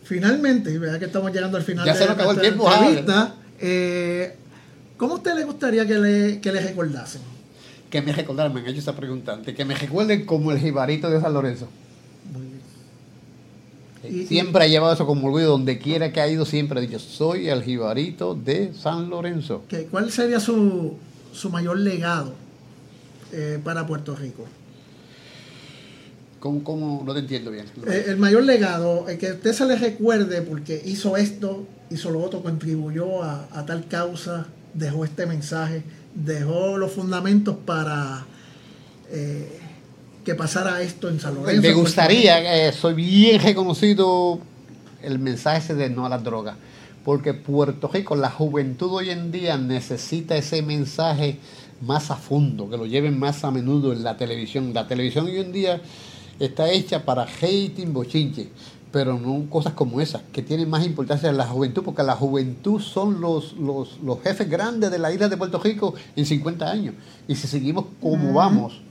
finalmente, vea que estamos llegando al final Ya de se nos acabó el tiempo, entrevista, eh, ¿Cómo a usted le gustaría que le, que le recordasen? Que me recordaran, me han hecho esa pregunta que me recuerden como el jibarito de San Lorenzo. Y- siempre ha llevado eso como orgullo, donde quiera que ha ido, siempre ha dicho, soy el jibarito de San Lorenzo. ¿Qué- ¿Cuál sería su, su mayor legado eh, para Puerto Rico? ¿Cómo, cómo? No te entiendo bien. Eh, el mayor legado, el que usted se le recuerde porque hizo esto, hizo lo otro, contribuyó a, a tal causa, dejó este mensaje, dejó los fundamentos para eh, que pasara esto en San Lorenzo. Me Puerto gustaría, eh, soy bien reconocido el mensaje ese de no a las drogas, porque Puerto Rico, la juventud hoy en día necesita ese mensaje más a fondo, que lo lleven más a menudo en la televisión. La televisión hoy en día está hecha para hating, bochinche, pero no cosas como esas, que tienen más importancia en la juventud, porque la juventud son los, los, los jefes grandes de la isla de Puerto Rico en 50 años. Y si seguimos como vamos,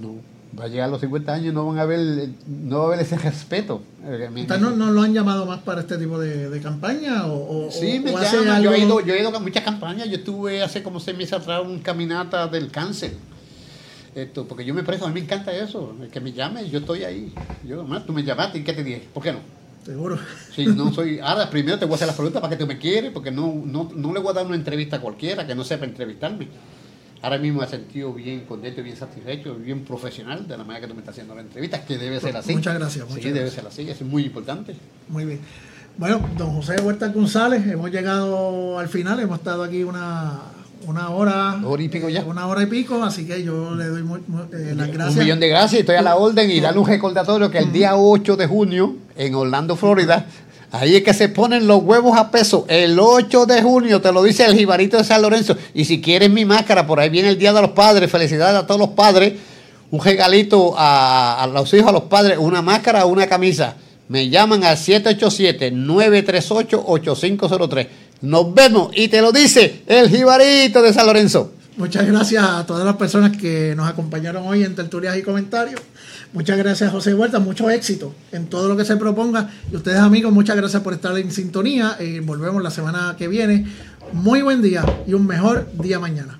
no. Va a llegar a los 50 años no van a ver, no va a haber ese respeto. Eh, me- ¿Usted no, no lo han llamado más para este tipo de, de campaña? O, o- Sí, me o llaman. Yo he, ido, yo he ido a muchas campañas. Yo estuve hace como seis meses atrás en una caminata del cáncer. Esto, porque yo me preso, a mí me encanta eso. el Que me llame, yo estoy ahí. Yo, además, tú me llamaste y ¿qué te dije? ¿Por qué no? Seguro. Si no soy. Ahora, primero te voy a hacer las preguntas para que tú me quieres, porque no, no, no le voy a dar una entrevista a cualquiera que no sepa entrevistarme. Ahora mismo me he sentido bien contento, bien satisfecho, bien profesional de la manera que tú me estás haciendo la entrevista, que debe ser así. Muchas gracias, Sí, muchas debe gracias. ser así, eso es muy importante. Muy bien. Bueno, don José Huerta González, hemos llegado al final, hemos estado aquí una, una hora. Hora y pico ya. eh, Una hora y pico, así que yo le doy muy- muy- eh, las gracias. Un millón de gracias, estoy a la orden y darle un recordatorio que el día 8 de junio en Orlando, Florida, ahí es que se ponen los huevos a peso. El 8 de junio te lo dice el jibarito de San Lorenzo. Y si quieres mi máscara, por ahí viene el Día de los Padres. Felicidades a todos los padres. Un regalito a, los hijos, a los padres, una máscara o una camisa. Me llaman al 787-938-8503. Nos vemos y te lo dice el jibarito de San Lorenzo. Muchas gracias a todas las personas que nos acompañaron hoy en tertulias y comentarios. Muchas gracias, José Huerta. Mucho éxito en todo lo que se proponga. Y ustedes, amigos, muchas gracias por estar en sintonía. Y volvemos la semana que viene. Muy buen día y un mejor día mañana.